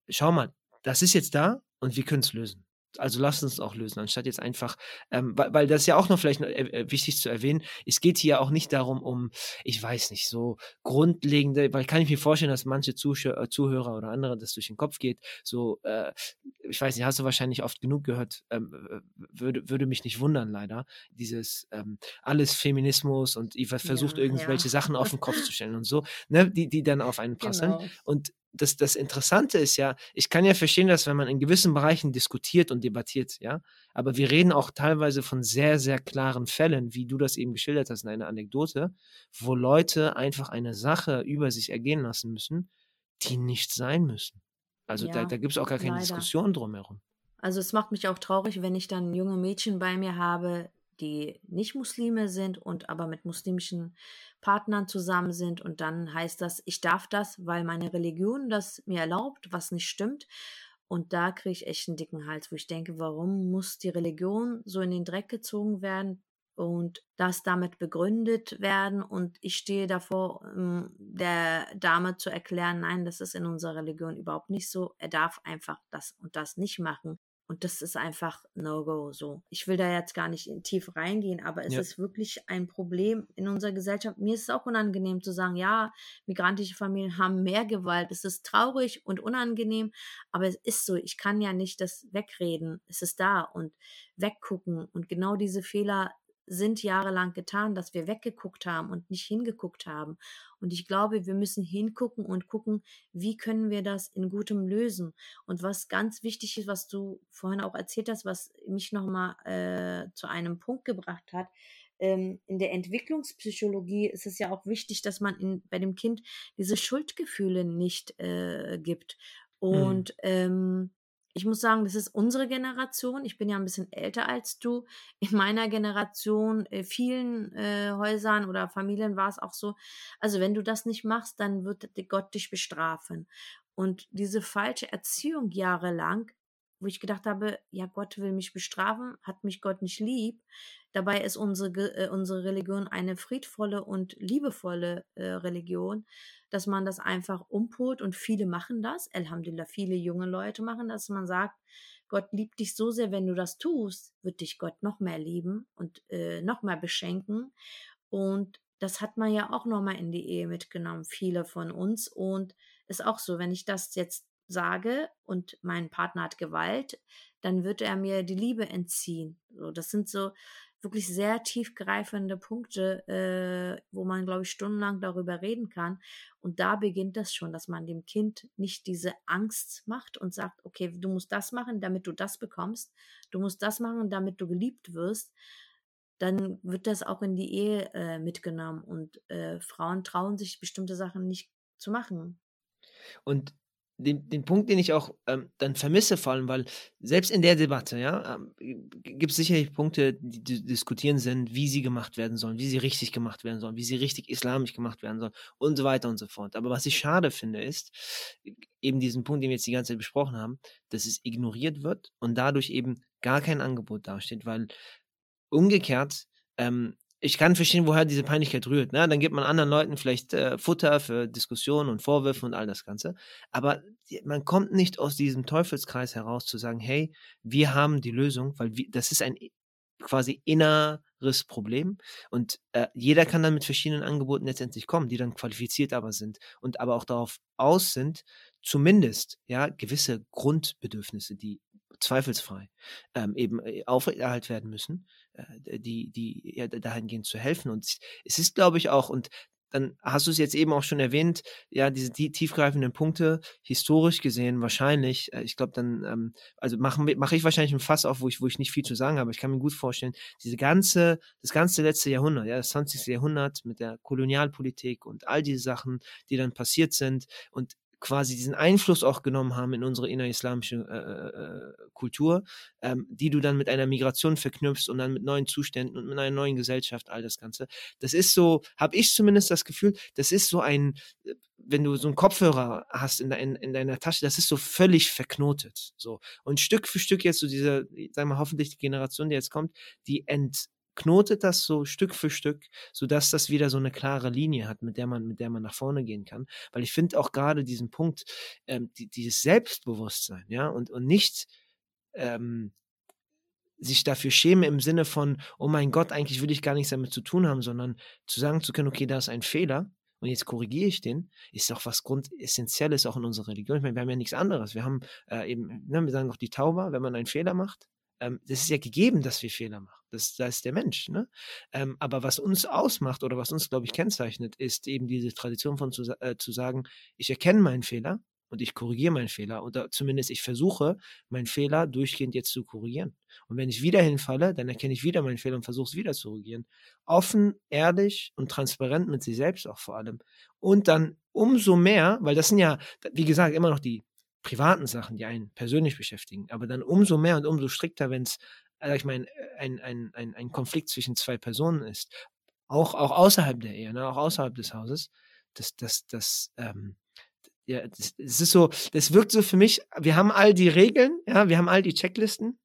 schau mal, das ist jetzt da und wir können es lösen also lasst uns auch lösen, anstatt jetzt einfach, ähm, weil, weil das ist ja auch noch vielleicht noch, äh, äh, wichtig zu erwähnen, es geht hier auch nicht darum, um, ich weiß nicht, so grundlegende, weil kann ich mir vorstellen, dass manche Zuschauer, äh, Zuhörer oder andere das durch den Kopf geht, so, äh, ich weiß nicht, hast du wahrscheinlich oft genug gehört, ähm, würde, würde mich nicht wundern, leider, dieses ähm, alles Feminismus und Eva versucht ja, irgendwelche ja. Sachen auf den Kopf zu stellen und so, ne, die, die dann auf einen passen. Genau. Und das, das Interessante ist ja, ich kann ja verstehen, dass wenn man in gewissen Bereichen diskutiert und debattiert, ja, aber wir reden auch teilweise von sehr, sehr klaren Fällen, wie du das eben geschildert hast in einer Anekdote, wo Leute einfach eine Sache über sich ergehen lassen müssen, die nicht sein müssen. Also ja, da, da gibt es auch gar keine leider. Diskussion drumherum. Also es macht mich auch traurig, wenn ich dann junge Mädchen bei mir habe, die nicht Muslime sind und aber mit muslimischen Partnern zusammen sind und dann heißt das, ich darf das, weil meine Religion das mir erlaubt, was nicht stimmt. Und da kriege ich echt einen dicken Hals, wo ich denke, warum muss die Religion so in den Dreck gezogen werden und das damit begründet werden und ich stehe davor, ähm, der Dame zu erklären, nein, das ist in unserer Religion überhaupt nicht so. Er darf einfach das und das nicht machen. Und das ist einfach No-Go so. Ich will da jetzt gar nicht in tief reingehen, aber es ja. ist wirklich ein Problem in unserer Gesellschaft. Mir ist es auch unangenehm zu sagen, ja, migrantische Familien haben mehr Gewalt. Es ist traurig und unangenehm, aber es ist so. Ich kann ja nicht das wegreden. Es ist da und weggucken. Und genau diese Fehler sind jahrelang getan, dass wir weggeguckt haben und nicht hingeguckt haben. Und ich glaube, wir müssen hingucken und gucken, wie können wir das in gutem lösen. Und was ganz wichtig ist, was du vorhin auch erzählt hast, was mich nochmal äh, zu einem Punkt gebracht hat, ähm, in der Entwicklungspsychologie ist es ja auch wichtig, dass man in, bei dem Kind diese Schuldgefühle nicht äh, gibt. Mhm. Und mhm. ähm, ich muss sagen, das ist unsere Generation. Ich bin ja ein bisschen älter als du. In meiner Generation, in äh, vielen äh, Häusern oder Familien war es auch so. Also wenn du das nicht machst, dann wird Gott dich bestrafen. Und diese falsche Erziehung jahrelang, wo ich gedacht habe, ja, Gott will mich bestrafen, hat mich Gott nicht lieb. Dabei ist unsere, äh, unsere Religion eine friedvolle und liebevolle äh, Religion dass man das einfach umpolt und viele machen das. Alhamdulillah, viele junge Leute machen das. Man sagt, Gott liebt dich so sehr, wenn du das tust, wird dich Gott noch mehr lieben und äh, noch mehr beschenken. Und das hat man ja auch nochmal in die Ehe mitgenommen, viele von uns. Und ist auch so, wenn ich das jetzt sage und mein Partner hat Gewalt, dann wird er mir die Liebe entziehen. So, das sind so wirklich sehr tiefgreifende Punkte, äh, wo man, glaube ich, stundenlang darüber reden kann. Und da beginnt das schon, dass man dem Kind nicht diese Angst macht und sagt, okay, du musst das machen, damit du das bekommst, du musst das machen, damit du geliebt wirst. Dann wird das auch in die Ehe äh, mitgenommen und äh, Frauen trauen sich bestimmte Sachen nicht zu machen. Und den, den Punkt, den ich auch ähm, dann vermisse, vor allem, weil selbst in der Debatte, ja, ähm, gibt es sicherlich Punkte, die, die diskutieren sind, wie sie gemacht werden sollen, wie sie richtig gemacht werden sollen, wie sie richtig islamisch gemacht werden sollen und so weiter und so fort. Aber was ich schade finde, ist eben diesen Punkt, den wir jetzt die ganze Zeit besprochen haben, dass es ignoriert wird und dadurch eben gar kein Angebot dasteht, weil umgekehrt ähm, ich kann verstehen, woher diese Peinlichkeit rührt. Ne? Dann gibt man anderen Leuten vielleicht äh, Futter für Diskussionen und Vorwürfe und all das Ganze. Aber man kommt nicht aus diesem Teufelskreis heraus zu sagen, hey, wir haben die Lösung, weil wir, das ist ein quasi inneres Problem und äh, jeder kann dann mit verschiedenen Angeboten letztendlich kommen, die dann qualifiziert aber sind und aber auch darauf aus sind, zumindest ja gewisse Grundbedürfnisse, die zweifelsfrei ähm, eben äh, aufrechterhalten werden müssen, die, die ja, dahingehend zu helfen. Und es ist, glaube ich, auch, und dann hast du es jetzt eben auch schon erwähnt, ja, diese die, tiefgreifenden Punkte, historisch gesehen wahrscheinlich, äh, ich glaube dann, ähm, also mache mach ich wahrscheinlich ein Fass auf, wo ich, wo ich nicht viel zu sagen habe, ich kann mir gut vorstellen, diese ganze, das ganze letzte Jahrhundert, ja, das 20. Jahrhundert mit der Kolonialpolitik und all diese Sachen, die dann passiert sind und quasi diesen Einfluss auch genommen haben in unsere innerislamische äh, äh, äh, Kultur, ähm, die du dann mit einer Migration verknüpfst und dann mit neuen Zuständen und mit einer neuen Gesellschaft, all das Ganze. Das ist so, habe ich zumindest das Gefühl, das ist so ein, wenn du so einen Kopfhörer hast in, de, in, in deiner Tasche, das ist so völlig verknotet. So. Und Stück für Stück jetzt so diese, sagen wir hoffentlich die Generation, die jetzt kommt, die ent, knotet das so Stück für Stück, sodass das wieder so eine klare Linie hat, mit der man, mit der man nach vorne gehen kann. Weil ich finde auch gerade diesen Punkt, ähm, die, dieses Selbstbewusstsein, ja, und, und nicht ähm, sich dafür schämen im Sinne von, oh mein Gott, eigentlich will ich gar nichts damit zu tun haben, sondern zu sagen zu können, okay, da ist ein Fehler und jetzt korrigiere ich den, ist doch was Grundessentielles auch in unserer Religion. Ich meine, wir haben ja nichts anderes. Wir haben äh, eben, ne, wir sagen auch die Tauber, wenn man einen Fehler macht, ähm, das ist ja gegeben, dass wir Fehler machen. Das, das ist der Mensch. Ne? Ähm, aber was uns ausmacht oder was uns, glaube ich, kennzeichnet, ist eben diese Tradition von zu, äh, zu sagen, ich erkenne meinen Fehler und ich korrigiere meinen Fehler oder zumindest ich versuche, meinen Fehler durchgehend jetzt zu korrigieren. Und wenn ich wieder hinfalle, dann erkenne ich wieder meinen Fehler und versuche es wieder zu korrigieren. Offen, ehrlich und transparent mit sich selbst auch vor allem. Und dann umso mehr, weil das sind ja, wie gesagt, immer noch die privaten Sachen, die einen persönlich beschäftigen, aber dann umso mehr und umso strikter, wenn es, äh, ich meine, ein, ein, ein, ein Konflikt zwischen zwei Personen ist, auch, auch außerhalb der Ehe, ne, auch außerhalb des Hauses, das, das, das, ähm, ja, das, das ist so, das wirkt so für mich, wir haben all die Regeln, ja, wir haben all die Checklisten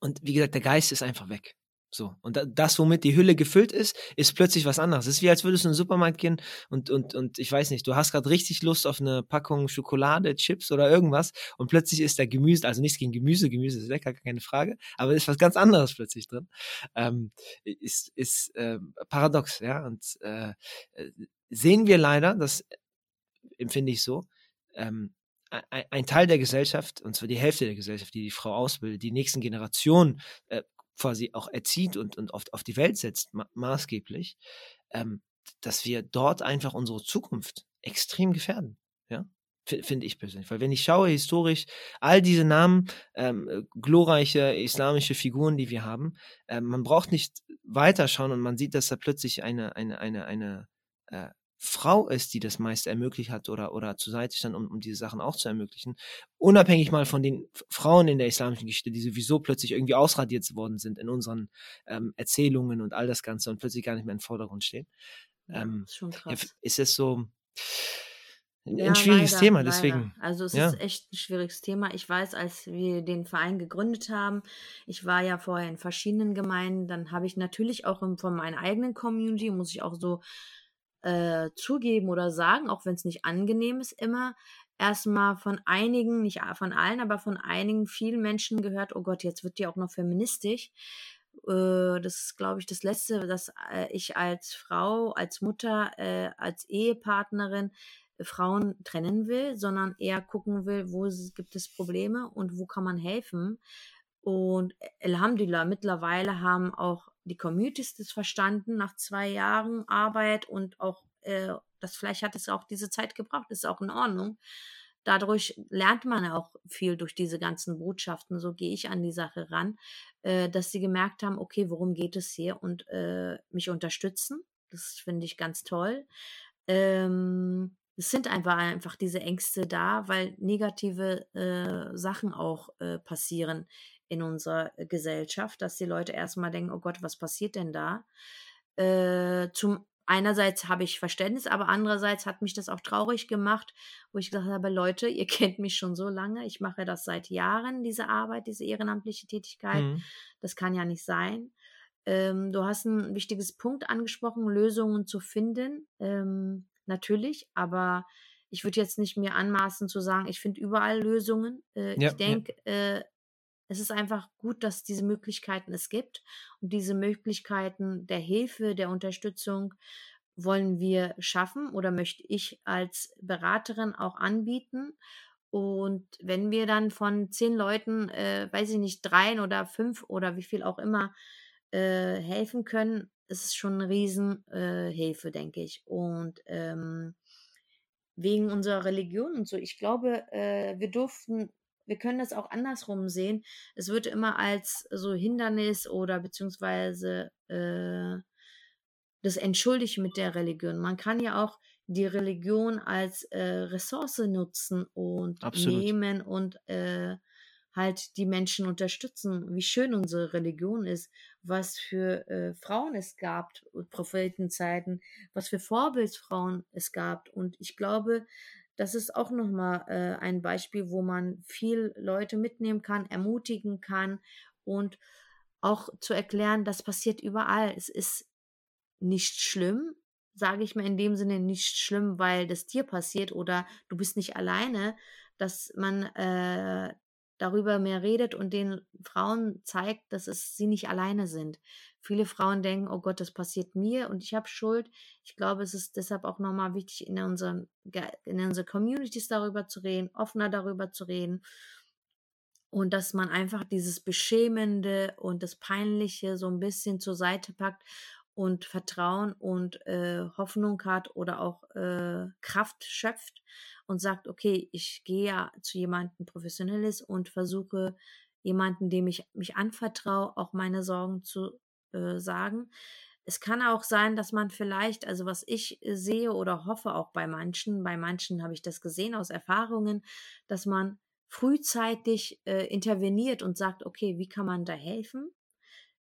und wie gesagt, der Geist ist einfach weg. So. Und das, womit die Hülle gefüllt ist, ist plötzlich was anderes. Es ist wie, als würdest du in den Supermarkt gehen und, und, und ich weiß nicht, du hast gerade richtig Lust auf eine Packung Schokolade, Chips oder irgendwas und plötzlich ist da Gemüse, also nichts gegen Gemüse, Gemüse ist lecker, keine Frage, aber ist was ganz anderes plötzlich drin. Ähm, ist ist äh, paradox, ja. Und äh, sehen wir leider, das empfinde ich so, ähm, ein Teil der Gesellschaft, und zwar die Hälfte der Gesellschaft, die die Frau ausbildet, die nächsten Generationen äh, quasi auch erzieht und, und auf, auf die Welt setzt, ma maßgeblich, ähm, dass wir dort einfach unsere Zukunft extrem gefährden. Ja, finde ich persönlich. Weil wenn ich schaue historisch, all diese Namen, ähm, glorreiche islamische Figuren, die wir haben, äh, man braucht nicht weiterschauen und man sieht, dass da plötzlich eine, eine, eine, eine äh, Frau ist, die das meiste ermöglicht hat oder, oder zur Seite stand, um, um diese Sachen auch zu ermöglichen. Unabhängig mal von den Frauen in der islamischen Geschichte, die sowieso plötzlich irgendwie ausradiert worden sind in unseren ähm, Erzählungen und all das Ganze und plötzlich gar nicht mehr im Vordergrund stehen. Ähm, ist schon krass. Ja, ist es so ein ja, schwieriges leider, Thema, deswegen. Leider. Also es ja. ist echt ein schwieriges Thema. Ich weiß, als wir den Verein gegründet haben, ich war ja vorher in verschiedenen Gemeinden, dann habe ich natürlich auch von meiner eigenen Community, muss ich auch so äh, zugeben oder sagen, auch wenn es nicht angenehm ist, immer erstmal von einigen, nicht von allen, aber von einigen, vielen Menschen gehört, oh Gott, jetzt wird die auch noch feministisch. Äh, das ist, glaube ich, das Letzte, dass äh, ich als Frau, als Mutter, als Ehepartnerin Frauen trennen will, sondern eher gucken will, wo gibt es Probleme und wo kann man helfen. Und Alhamdulillah, mittlerweile haben auch die Communities das verstanden nach zwei Jahren Arbeit und auch äh, das vielleicht hat es auch diese Zeit gebraucht, ist auch in Ordnung. Dadurch lernt man auch viel durch diese ganzen Botschaften. So gehe ich an die Sache ran, äh, dass sie gemerkt haben, okay, worum geht es hier und äh, mich unterstützen. Das finde ich ganz toll. Ähm, es sind einfach, einfach diese Ängste da, weil negative äh, Sachen auch äh, passieren in unserer Gesellschaft, dass die Leute erstmal denken, oh Gott, was passiert denn da? Äh, zum einerseits habe ich Verständnis, aber andererseits hat mich das auch traurig gemacht, wo ich gesagt habe, Leute, ihr (laughs) kennt mich schon so lange, ich mache das seit Jahren, diese Arbeit, diese ehrenamtliche Tätigkeit. Mhm. Das kann ja nicht sein. Ähm, du hast ein wichtiges Punkt angesprochen, Lösungen zu finden. Ähm, natürlich, aber ich würde jetzt nicht mir anmaßen zu sagen, ich finde überall Lösungen. Äh, ja, ich denke, ja. äh, es ist einfach gut, dass diese Möglichkeiten es gibt. Und diese Möglichkeiten der Hilfe, der Unterstützung wollen wir schaffen oder möchte ich als Beraterin auch anbieten. Und wenn wir dann von zehn Leuten, äh, weiß ich nicht, dreien oder fünf oder wie viel auch immer äh, helfen können, ist es schon eine Riesenhilfe, äh, denke ich. Und ähm, wegen unserer Religion und so, ich glaube, äh, wir durften wir können das auch andersrum sehen. Es wird immer als so Hindernis oder beziehungsweise äh, das entschuldigt mit der Religion. Man kann ja auch die Religion als äh, Ressource nutzen und Absolut. nehmen und äh, halt die Menschen unterstützen, wie schön unsere Religion ist, was für äh, Frauen es gab, Prophetenzeiten, was für Vorbildsfrauen es gab. Und ich glaube, das ist auch nochmal äh, ein Beispiel, wo man viel Leute mitnehmen kann, ermutigen kann und auch zu erklären, das passiert überall. Es ist nicht schlimm, sage ich mal in dem Sinne nicht schlimm, weil das dir passiert oder du bist nicht alleine, dass man äh, darüber mehr redet und den Frauen zeigt, dass es sie nicht alleine sind. Viele Frauen denken, oh Gott, das passiert mir und ich habe Schuld. Ich glaube, es ist deshalb auch nochmal wichtig, in unseren, in unseren Communities darüber zu reden, offener darüber zu reden. Und dass man einfach dieses Beschämende und das Peinliche so ein bisschen zur Seite packt und Vertrauen und äh, Hoffnung hat oder auch äh, Kraft schöpft und sagt, okay, ich gehe ja zu jemandem Professionelles und versuche jemanden, dem ich mich anvertraue, auch meine Sorgen zu äh, sagen. Es kann auch sein, dass man vielleicht, also was ich sehe oder hoffe auch bei manchen, bei manchen habe ich das gesehen aus Erfahrungen, dass man frühzeitig äh, interveniert und sagt, okay, wie kann man da helfen?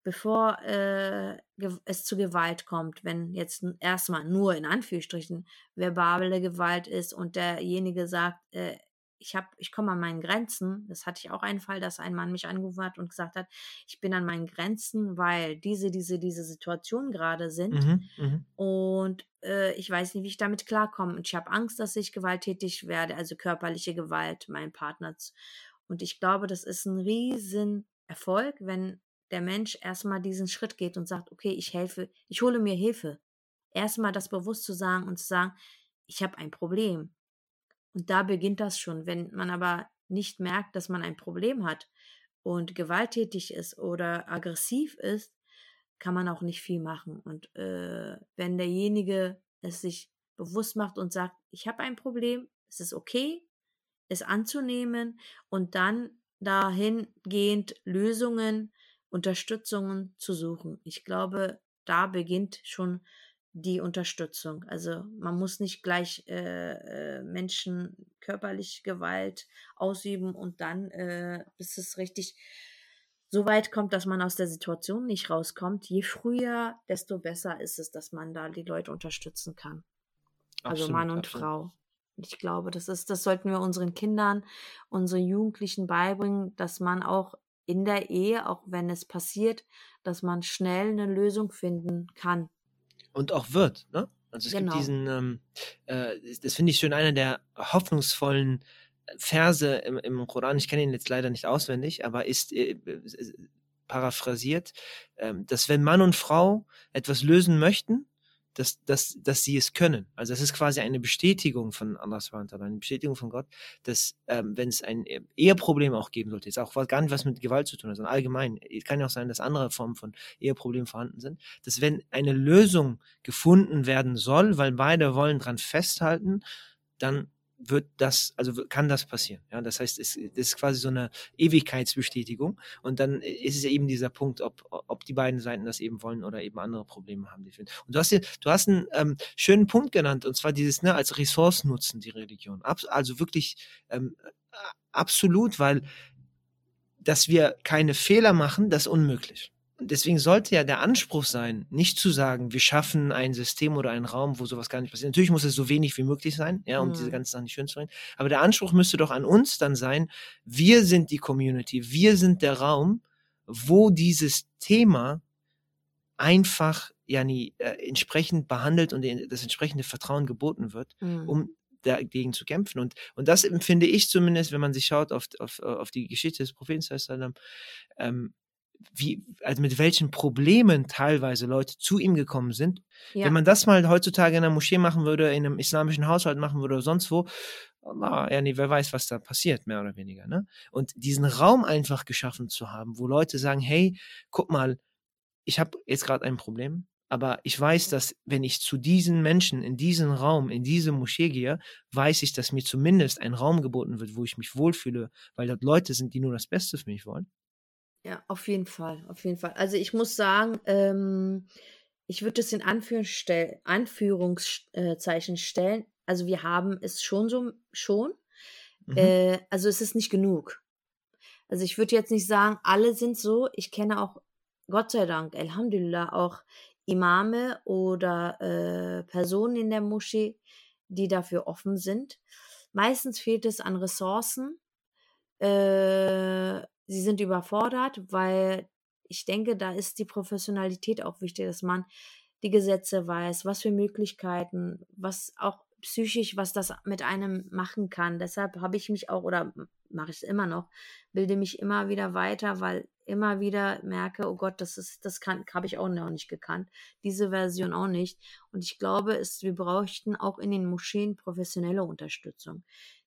Bevor äh, es zu Gewalt kommt, wenn jetzt erstmal nur in Anführungsstrichen verbale Gewalt ist und derjenige sagt, äh, ich habe, ich komme an meinen Grenzen. Das hatte ich auch einen Fall, dass ein Mann mich angerufen hat und gesagt hat, ich bin an meinen Grenzen, weil diese, diese, diese Situationen gerade sind. Mhm, mhm. und äh, ich weiß nicht, wie ich damit klarkomme. Und ich habe Angst, dass ich gewalttätig werde, also körperliche Gewalt meinem Partner. Und ich glaube, das ist ein riesen Erfolg, wenn der Mensch erstmal diesen Schritt geht und sagt, okay, ich helfe, ich hole mir Hilfe. Erstmal das bewusst zu sagen und zu sagen, ich habe ein Problem. Und da beginnt das schon. Wenn man aber nicht merkt, dass man ein Problem hat und gewalttätig ist oder aggressiv ist, kann man auch nicht viel machen. Und äh, wenn derjenige es sich bewusst macht und sagt, ich habe ein Problem, es ist okay, es anzunehmen und dann dahingehend Lösungen, Unterstützungen zu suchen. Ich glaube, da beginnt schon die Unterstützung. Also man muss nicht gleich äh, äh, Menschen körperlich Gewalt ausüben und dann, äh, bis es richtig so weit kommt, dass man aus der Situation nicht rauskommt. Je früher, desto besser ist es, dass man da die Leute unterstützen kann. Also absolut, Mann und absolut. Frau. Ich glaube, das ist, das sollten wir unseren Kindern, unseren Jugendlichen beibringen, dass man auch in der Ehe, auch wenn es passiert, dass man schnell eine Lösung finden kann und auch wird. Ne? Also es genau. gibt diesen, ähm, äh, das finde ich schön, einer der hoffnungsvollen Verse im, im Koran, ich kenne ihn jetzt leider nicht auswendig, aber ist äh, äh paraphrasiert, äh, dass wenn Mann und Frau etwas lösen möchten, dass, dass, dass sie es können. Also es ist quasi eine Bestätigung von Allah eine Bestätigung von Gott, dass ähm, wenn es ein Eheproblem auch geben sollte, jetzt auch gar nicht was mit Gewalt zu tun hat, sondern allgemein, es kann ja auch sein, dass andere Formen von Eheproblemen vorhanden sind, dass wenn eine Lösung gefunden werden soll, weil beide wollen dran festhalten, dann wird das, also kann das passieren. Ja, das heißt, es, es ist quasi so eine Ewigkeitsbestätigung. Und dann ist es eben dieser Punkt, ob, ob die beiden Seiten das eben wollen oder eben andere Probleme haben. Und du hast, du hast einen ähm, schönen Punkt genannt, und zwar dieses, ne, als Ressource nutzen, die Religion. Abs also wirklich ähm, absolut, weil dass wir keine Fehler machen, das ist unmöglich deswegen sollte ja der Anspruch sein, nicht zu sagen, wir schaffen ein System oder einen Raum, wo sowas gar nicht passiert. Natürlich muss es so wenig wie möglich sein, ja, um mhm. diese ganzen Sachen nicht schön zu reden. Aber der Anspruch müsste doch an uns dann sein, wir sind die Community, wir sind der Raum, wo dieses Thema einfach ja nie äh, entsprechend behandelt und das entsprechende Vertrauen geboten wird, mhm. um dagegen zu kämpfen. Und, und das empfinde ich zumindest, wenn man sich schaut auf, auf, auf die Geschichte des Propheten, ähm, wie, also mit welchen Problemen teilweise Leute zu ihm gekommen sind. Ja. Wenn man das mal heutzutage in einer Moschee machen würde, in einem islamischen Haushalt machen würde oder sonst wo, na, ja, nee, wer weiß, was da passiert, mehr oder weniger. Ne? Und diesen Raum einfach geschaffen zu haben, wo Leute sagen, hey, guck mal, ich habe jetzt gerade ein Problem, aber ich weiß, dass wenn ich zu diesen Menschen in diesen Raum, in diese Moschee gehe, weiß ich, dass mir zumindest ein Raum geboten wird, wo ich mich wohlfühle, weil dort Leute sind, die nur das Beste für mich wollen. Ja, auf jeden Fall, auf jeden Fall. Also ich muss sagen, ähm, ich würde es in Anführungszeichen stellen. Also wir haben es schon so schon. Mhm. Äh, also es ist nicht genug. Also ich würde jetzt nicht sagen, alle sind so. Ich kenne auch, Gott sei Dank, Alhamdulillah, auch Imame oder äh, Personen in der Moschee, die dafür offen sind. Meistens fehlt es an Ressourcen. Äh, sie sind überfordert, weil ich denke, da ist die Professionalität auch wichtig, dass man die Gesetze weiß, was für Möglichkeiten, was auch psychisch, was das mit einem machen kann. Deshalb habe ich mich auch oder mache ich es immer noch, bilde mich immer wieder weiter, weil immer wieder merke, oh Gott, das ist, das kann, habe ich auch noch nicht gekannt. Diese Version auch nicht. Und ich glaube, es, wir bräuchten auch in den Moscheen professionelle Unterstützung.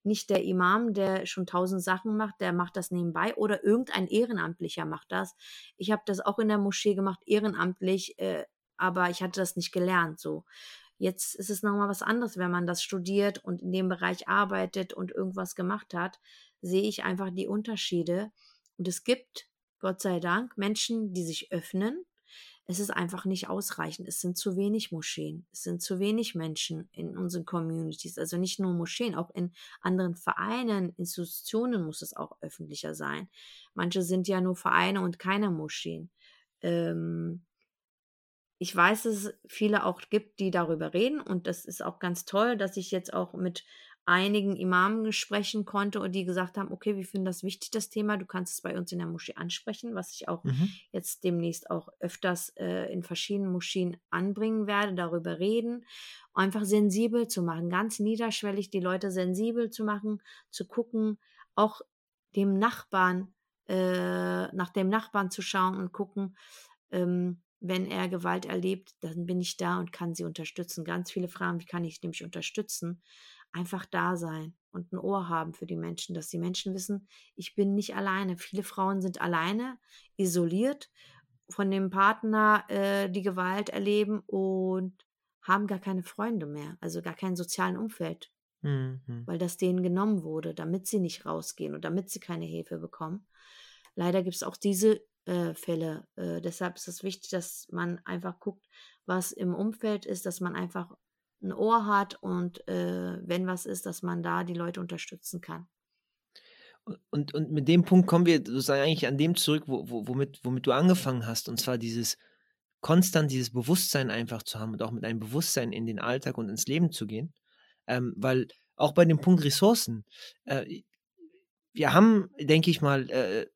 Nicht der Imam, der schon tausend Sachen macht, der macht das nebenbei oder irgendein Ehrenamtlicher macht das. Ich habe das auch in der Moschee gemacht, ehrenamtlich, äh, aber ich hatte das nicht gelernt so. Jetzt ist es nochmal was anderes, wenn man das studiert und in dem Bereich arbeitet und irgendwas gemacht hat, sehe ich einfach die Unterschiede. Und es gibt, Gott sei Dank, Menschen, die sich öffnen. Es ist einfach nicht ausreichend. Es sind zu wenig Moscheen. Es sind zu wenig Menschen in unseren Communities. Also nicht nur Moscheen, auch in anderen Vereinen, Institutionen muss es auch öffentlicher sein. Manche sind ja nur Vereine und keine Moscheen. Ähm, ich weiß, dass es viele auch gibt, die darüber reden und das ist auch ganz toll, dass ich jetzt auch mit einigen Imamen sprechen konnte und die gesagt haben, okay, wir finden das wichtig, das Thema, du kannst es bei uns in der Moschee ansprechen, was ich auch mhm. jetzt demnächst auch öfters äh, in verschiedenen Moscheen anbringen werde, darüber reden, einfach sensibel zu machen, ganz niederschwellig die Leute sensibel zu machen, zu gucken, auch dem Nachbarn, äh, nach dem Nachbarn zu schauen und gucken, ähm, wenn er Gewalt erlebt, dann bin ich da und kann sie unterstützen. Ganz viele fragen, wie kann ich nämlich unterstützen? Einfach da sein und ein Ohr haben für die Menschen, dass die Menschen wissen, ich bin nicht alleine. Viele Frauen sind alleine, isoliert von dem Partner, äh, die Gewalt erleben und haben gar keine Freunde mehr, also gar kein sozialen Umfeld, mhm. weil das denen genommen wurde, damit sie nicht rausgehen und damit sie keine Hilfe bekommen. Leider gibt es auch diese äh, Fälle. Äh, deshalb ist es wichtig, dass man einfach guckt, was im Umfeld ist, dass man einfach ein Ohr hat und äh, wenn was ist, dass man da die Leute unterstützen kann. Und, und mit dem Punkt kommen wir sozusagen eigentlich an dem zurück, wo, wo, womit, womit du angefangen hast, und zwar dieses konstant dieses Bewusstsein einfach zu haben und auch mit einem Bewusstsein in den Alltag und ins Leben zu gehen. Ähm, weil auch bei dem Punkt Ressourcen, äh, wir haben, denke ich mal, äh,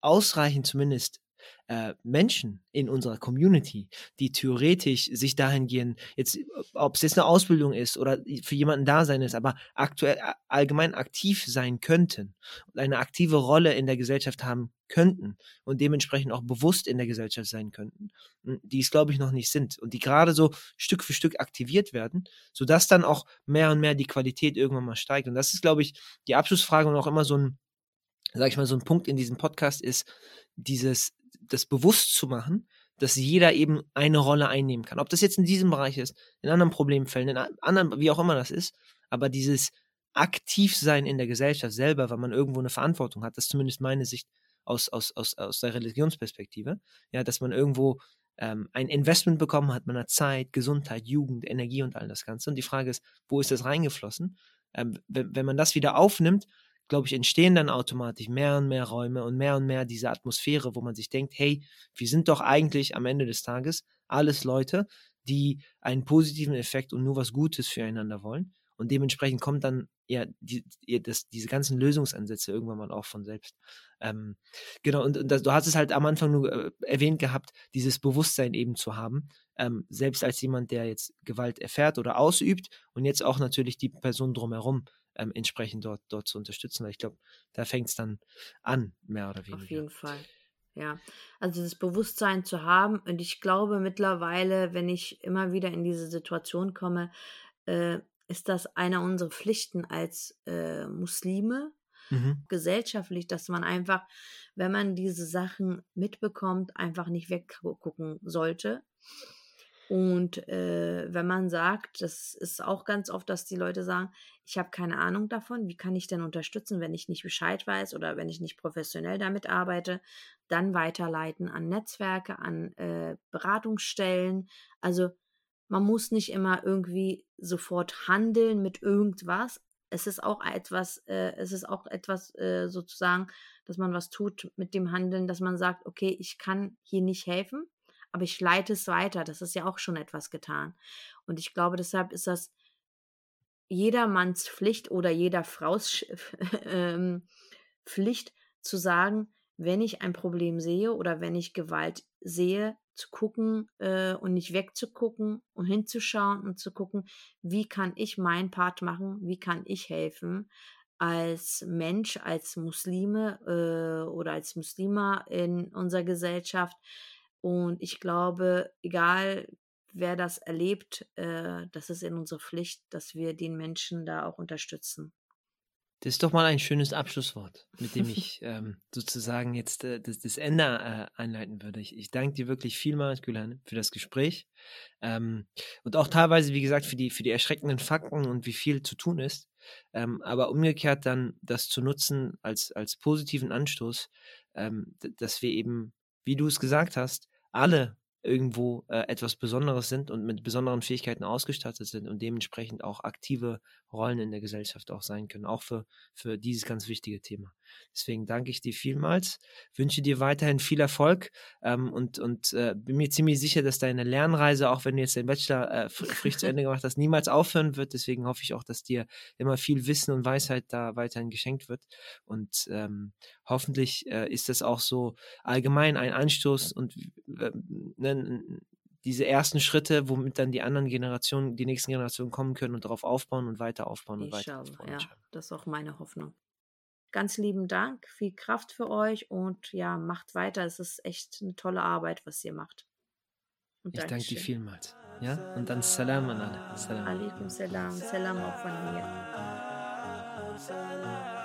ausreichend zumindest äh, Menschen in unserer Community, die theoretisch sich dahingehend, jetzt, ob es jetzt eine Ausbildung ist oder für jemanden da sein ist, aber aktuell allgemein aktiv sein könnten und eine aktive Rolle in der Gesellschaft haben könnten und dementsprechend auch bewusst in der Gesellschaft sein könnten, hm, die es, glaube ich, noch nicht sind und die gerade so Stück für Stück aktiviert werden, sodass dann auch mehr und mehr die Qualität irgendwann mal steigt. Und das ist, glaube ich, die Abschlussfrage und auch immer so ein, sag ich mal, so ein Punkt in diesem Podcast ist, dieses, das bewusst zu machen, dass jeder eben eine Rolle einnehmen kann. Ob das jetzt in diesem Bereich ist, in anderen Problemfällen, in anderen, wie auch immer das ist, aber dieses aktiv sein in der Gesellschaft selber, weil man irgendwo eine Verantwortung hat, das ist zumindest meine Sicht aus, aus, aus, aus der Religionsperspektive, ja, dass man irgendwo ähm, ein Investment bekommen hat, man hat Zeit, Gesundheit, Jugend, Energie und all das Ganze. Und die Frage ist, wo ist das reingeflossen? Ähm, wenn, wenn man das wieder aufnimmt, glaube ich, entstehen dann automatisch mehr und mehr Räume und mehr und mehr diese Atmosphäre, wo man sich denkt, hey, wir sind doch eigentlich am Ende des Tages alles Leute, die einen positiven Effekt und nur was Gutes füreinander wollen. Und dementsprechend kommt dann ja die, das, diese ganzen Lösungsansätze irgendwann mal auch von selbst. Ähm, genau, und, und das, du hast es halt am Anfang nur äh, erwähnt gehabt, dieses Bewusstsein eben zu haben, ähm, selbst als jemand, der jetzt Gewalt erfährt oder ausübt und jetzt auch natürlich die Person drumherum ähm, entsprechend dort, dort zu unterstützen, weil ich glaube, da fängt es dann an, mehr oder weniger. Auf jeden Fall. Ja, also das Bewusstsein zu haben und ich glaube mittlerweile, wenn ich immer wieder in diese Situation komme, äh, ist das eine unserer Pflichten als äh, Muslime, mhm. gesellschaftlich, dass man einfach, wenn man diese Sachen mitbekommt, einfach nicht weggucken sollte. Und äh, wenn man sagt, das ist auch ganz oft, dass die Leute sagen, ich habe keine Ahnung davon, wie kann ich denn unterstützen, wenn ich nicht Bescheid weiß oder wenn ich nicht professionell damit arbeite, dann weiterleiten an Netzwerke, an äh, Beratungsstellen. Also man muss nicht immer irgendwie sofort handeln mit irgendwas. Es ist auch etwas, äh, es ist auch etwas äh, sozusagen, dass man was tut mit dem Handeln, dass man sagt, okay, ich kann hier nicht helfen, aber ich leite es weiter. Das ist ja auch schon etwas getan. Und ich glaube, deshalb ist das jedermanns Pflicht oder jeder Fraus (laughs) äh, Pflicht zu sagen, wenn ich ein Problem sehe oder wenn ich Gewalt sehe, zu gucken äh, und nicht wegzugucken und hinzuschauen und zu gucken, wie kann ich meinen Part machen, wie kann ich helfen als Mensch, als Muslime äh, oder als Muslima in unserer Gesellschaft. Und ich glaube, egal wer das erlebt, äh, das ist in unserer Pflicht, dass wir den Menschen da auch unterstützen. Das ist doch mal ein schönes Abschlusswort, mit dem ich (laughs) ähm, sozusagen jetzt äh, das, das, Ende äh, einleiten würde. Ich, ich, danke dir wirklich vielmals, Gülan, für das Gespräch ähm, und auch teilweise, wie gesagt, für die, für die erschreckenden Fakten und wie viel zu tun ist. Ähm, aber umgekehrt dann das zu nutzen als, als positiven Anstoß, ähm, dass wir eben, wie du es gesagt hast, alle irgendwo äh, etwas Besonderes sind und mit besonderen Fähigkeiten ausgestattet sind und dementsprechend auch aktive Rollen in der Gesellschaft auch sein können, auch für, für dieses ganz wichtige Thema. Deswegen danke ich dir vielmals, wünsche dir weiterhin viel Erfolg ähm, und, und äh, bin mir ziemlich sicher, dass deine Lernreise, auch wenn du jetzt den Bachelor äh, frisch zu Ende gemacht hast, niemals aufhören wird. Deswegen hoffe ich auch, dass dir immer viel Wissen und Weisheit da weiterhin geschenkt wird. Und ähm, hoffentlich äh, ist das auch so allgemein ein Anstoß und äh, ne, diese ersten Schritte, womit dann die anderen Generationen, die nächsten Generationen kommen können und darauf aufbauen und weiter aufbauen und weiter aufbauen. Ja, das ist auch meine Hoffnung. Ganz lieben Dank, viel Kraft für euch und ja, macht weiter. Es ist echt eine tolle Arbeit, was ihr macht. Und ich danke dir vielmals. Ja, und dann Salam an alle. Salam. Alaikum Salam. Salam auch von mir. Salam.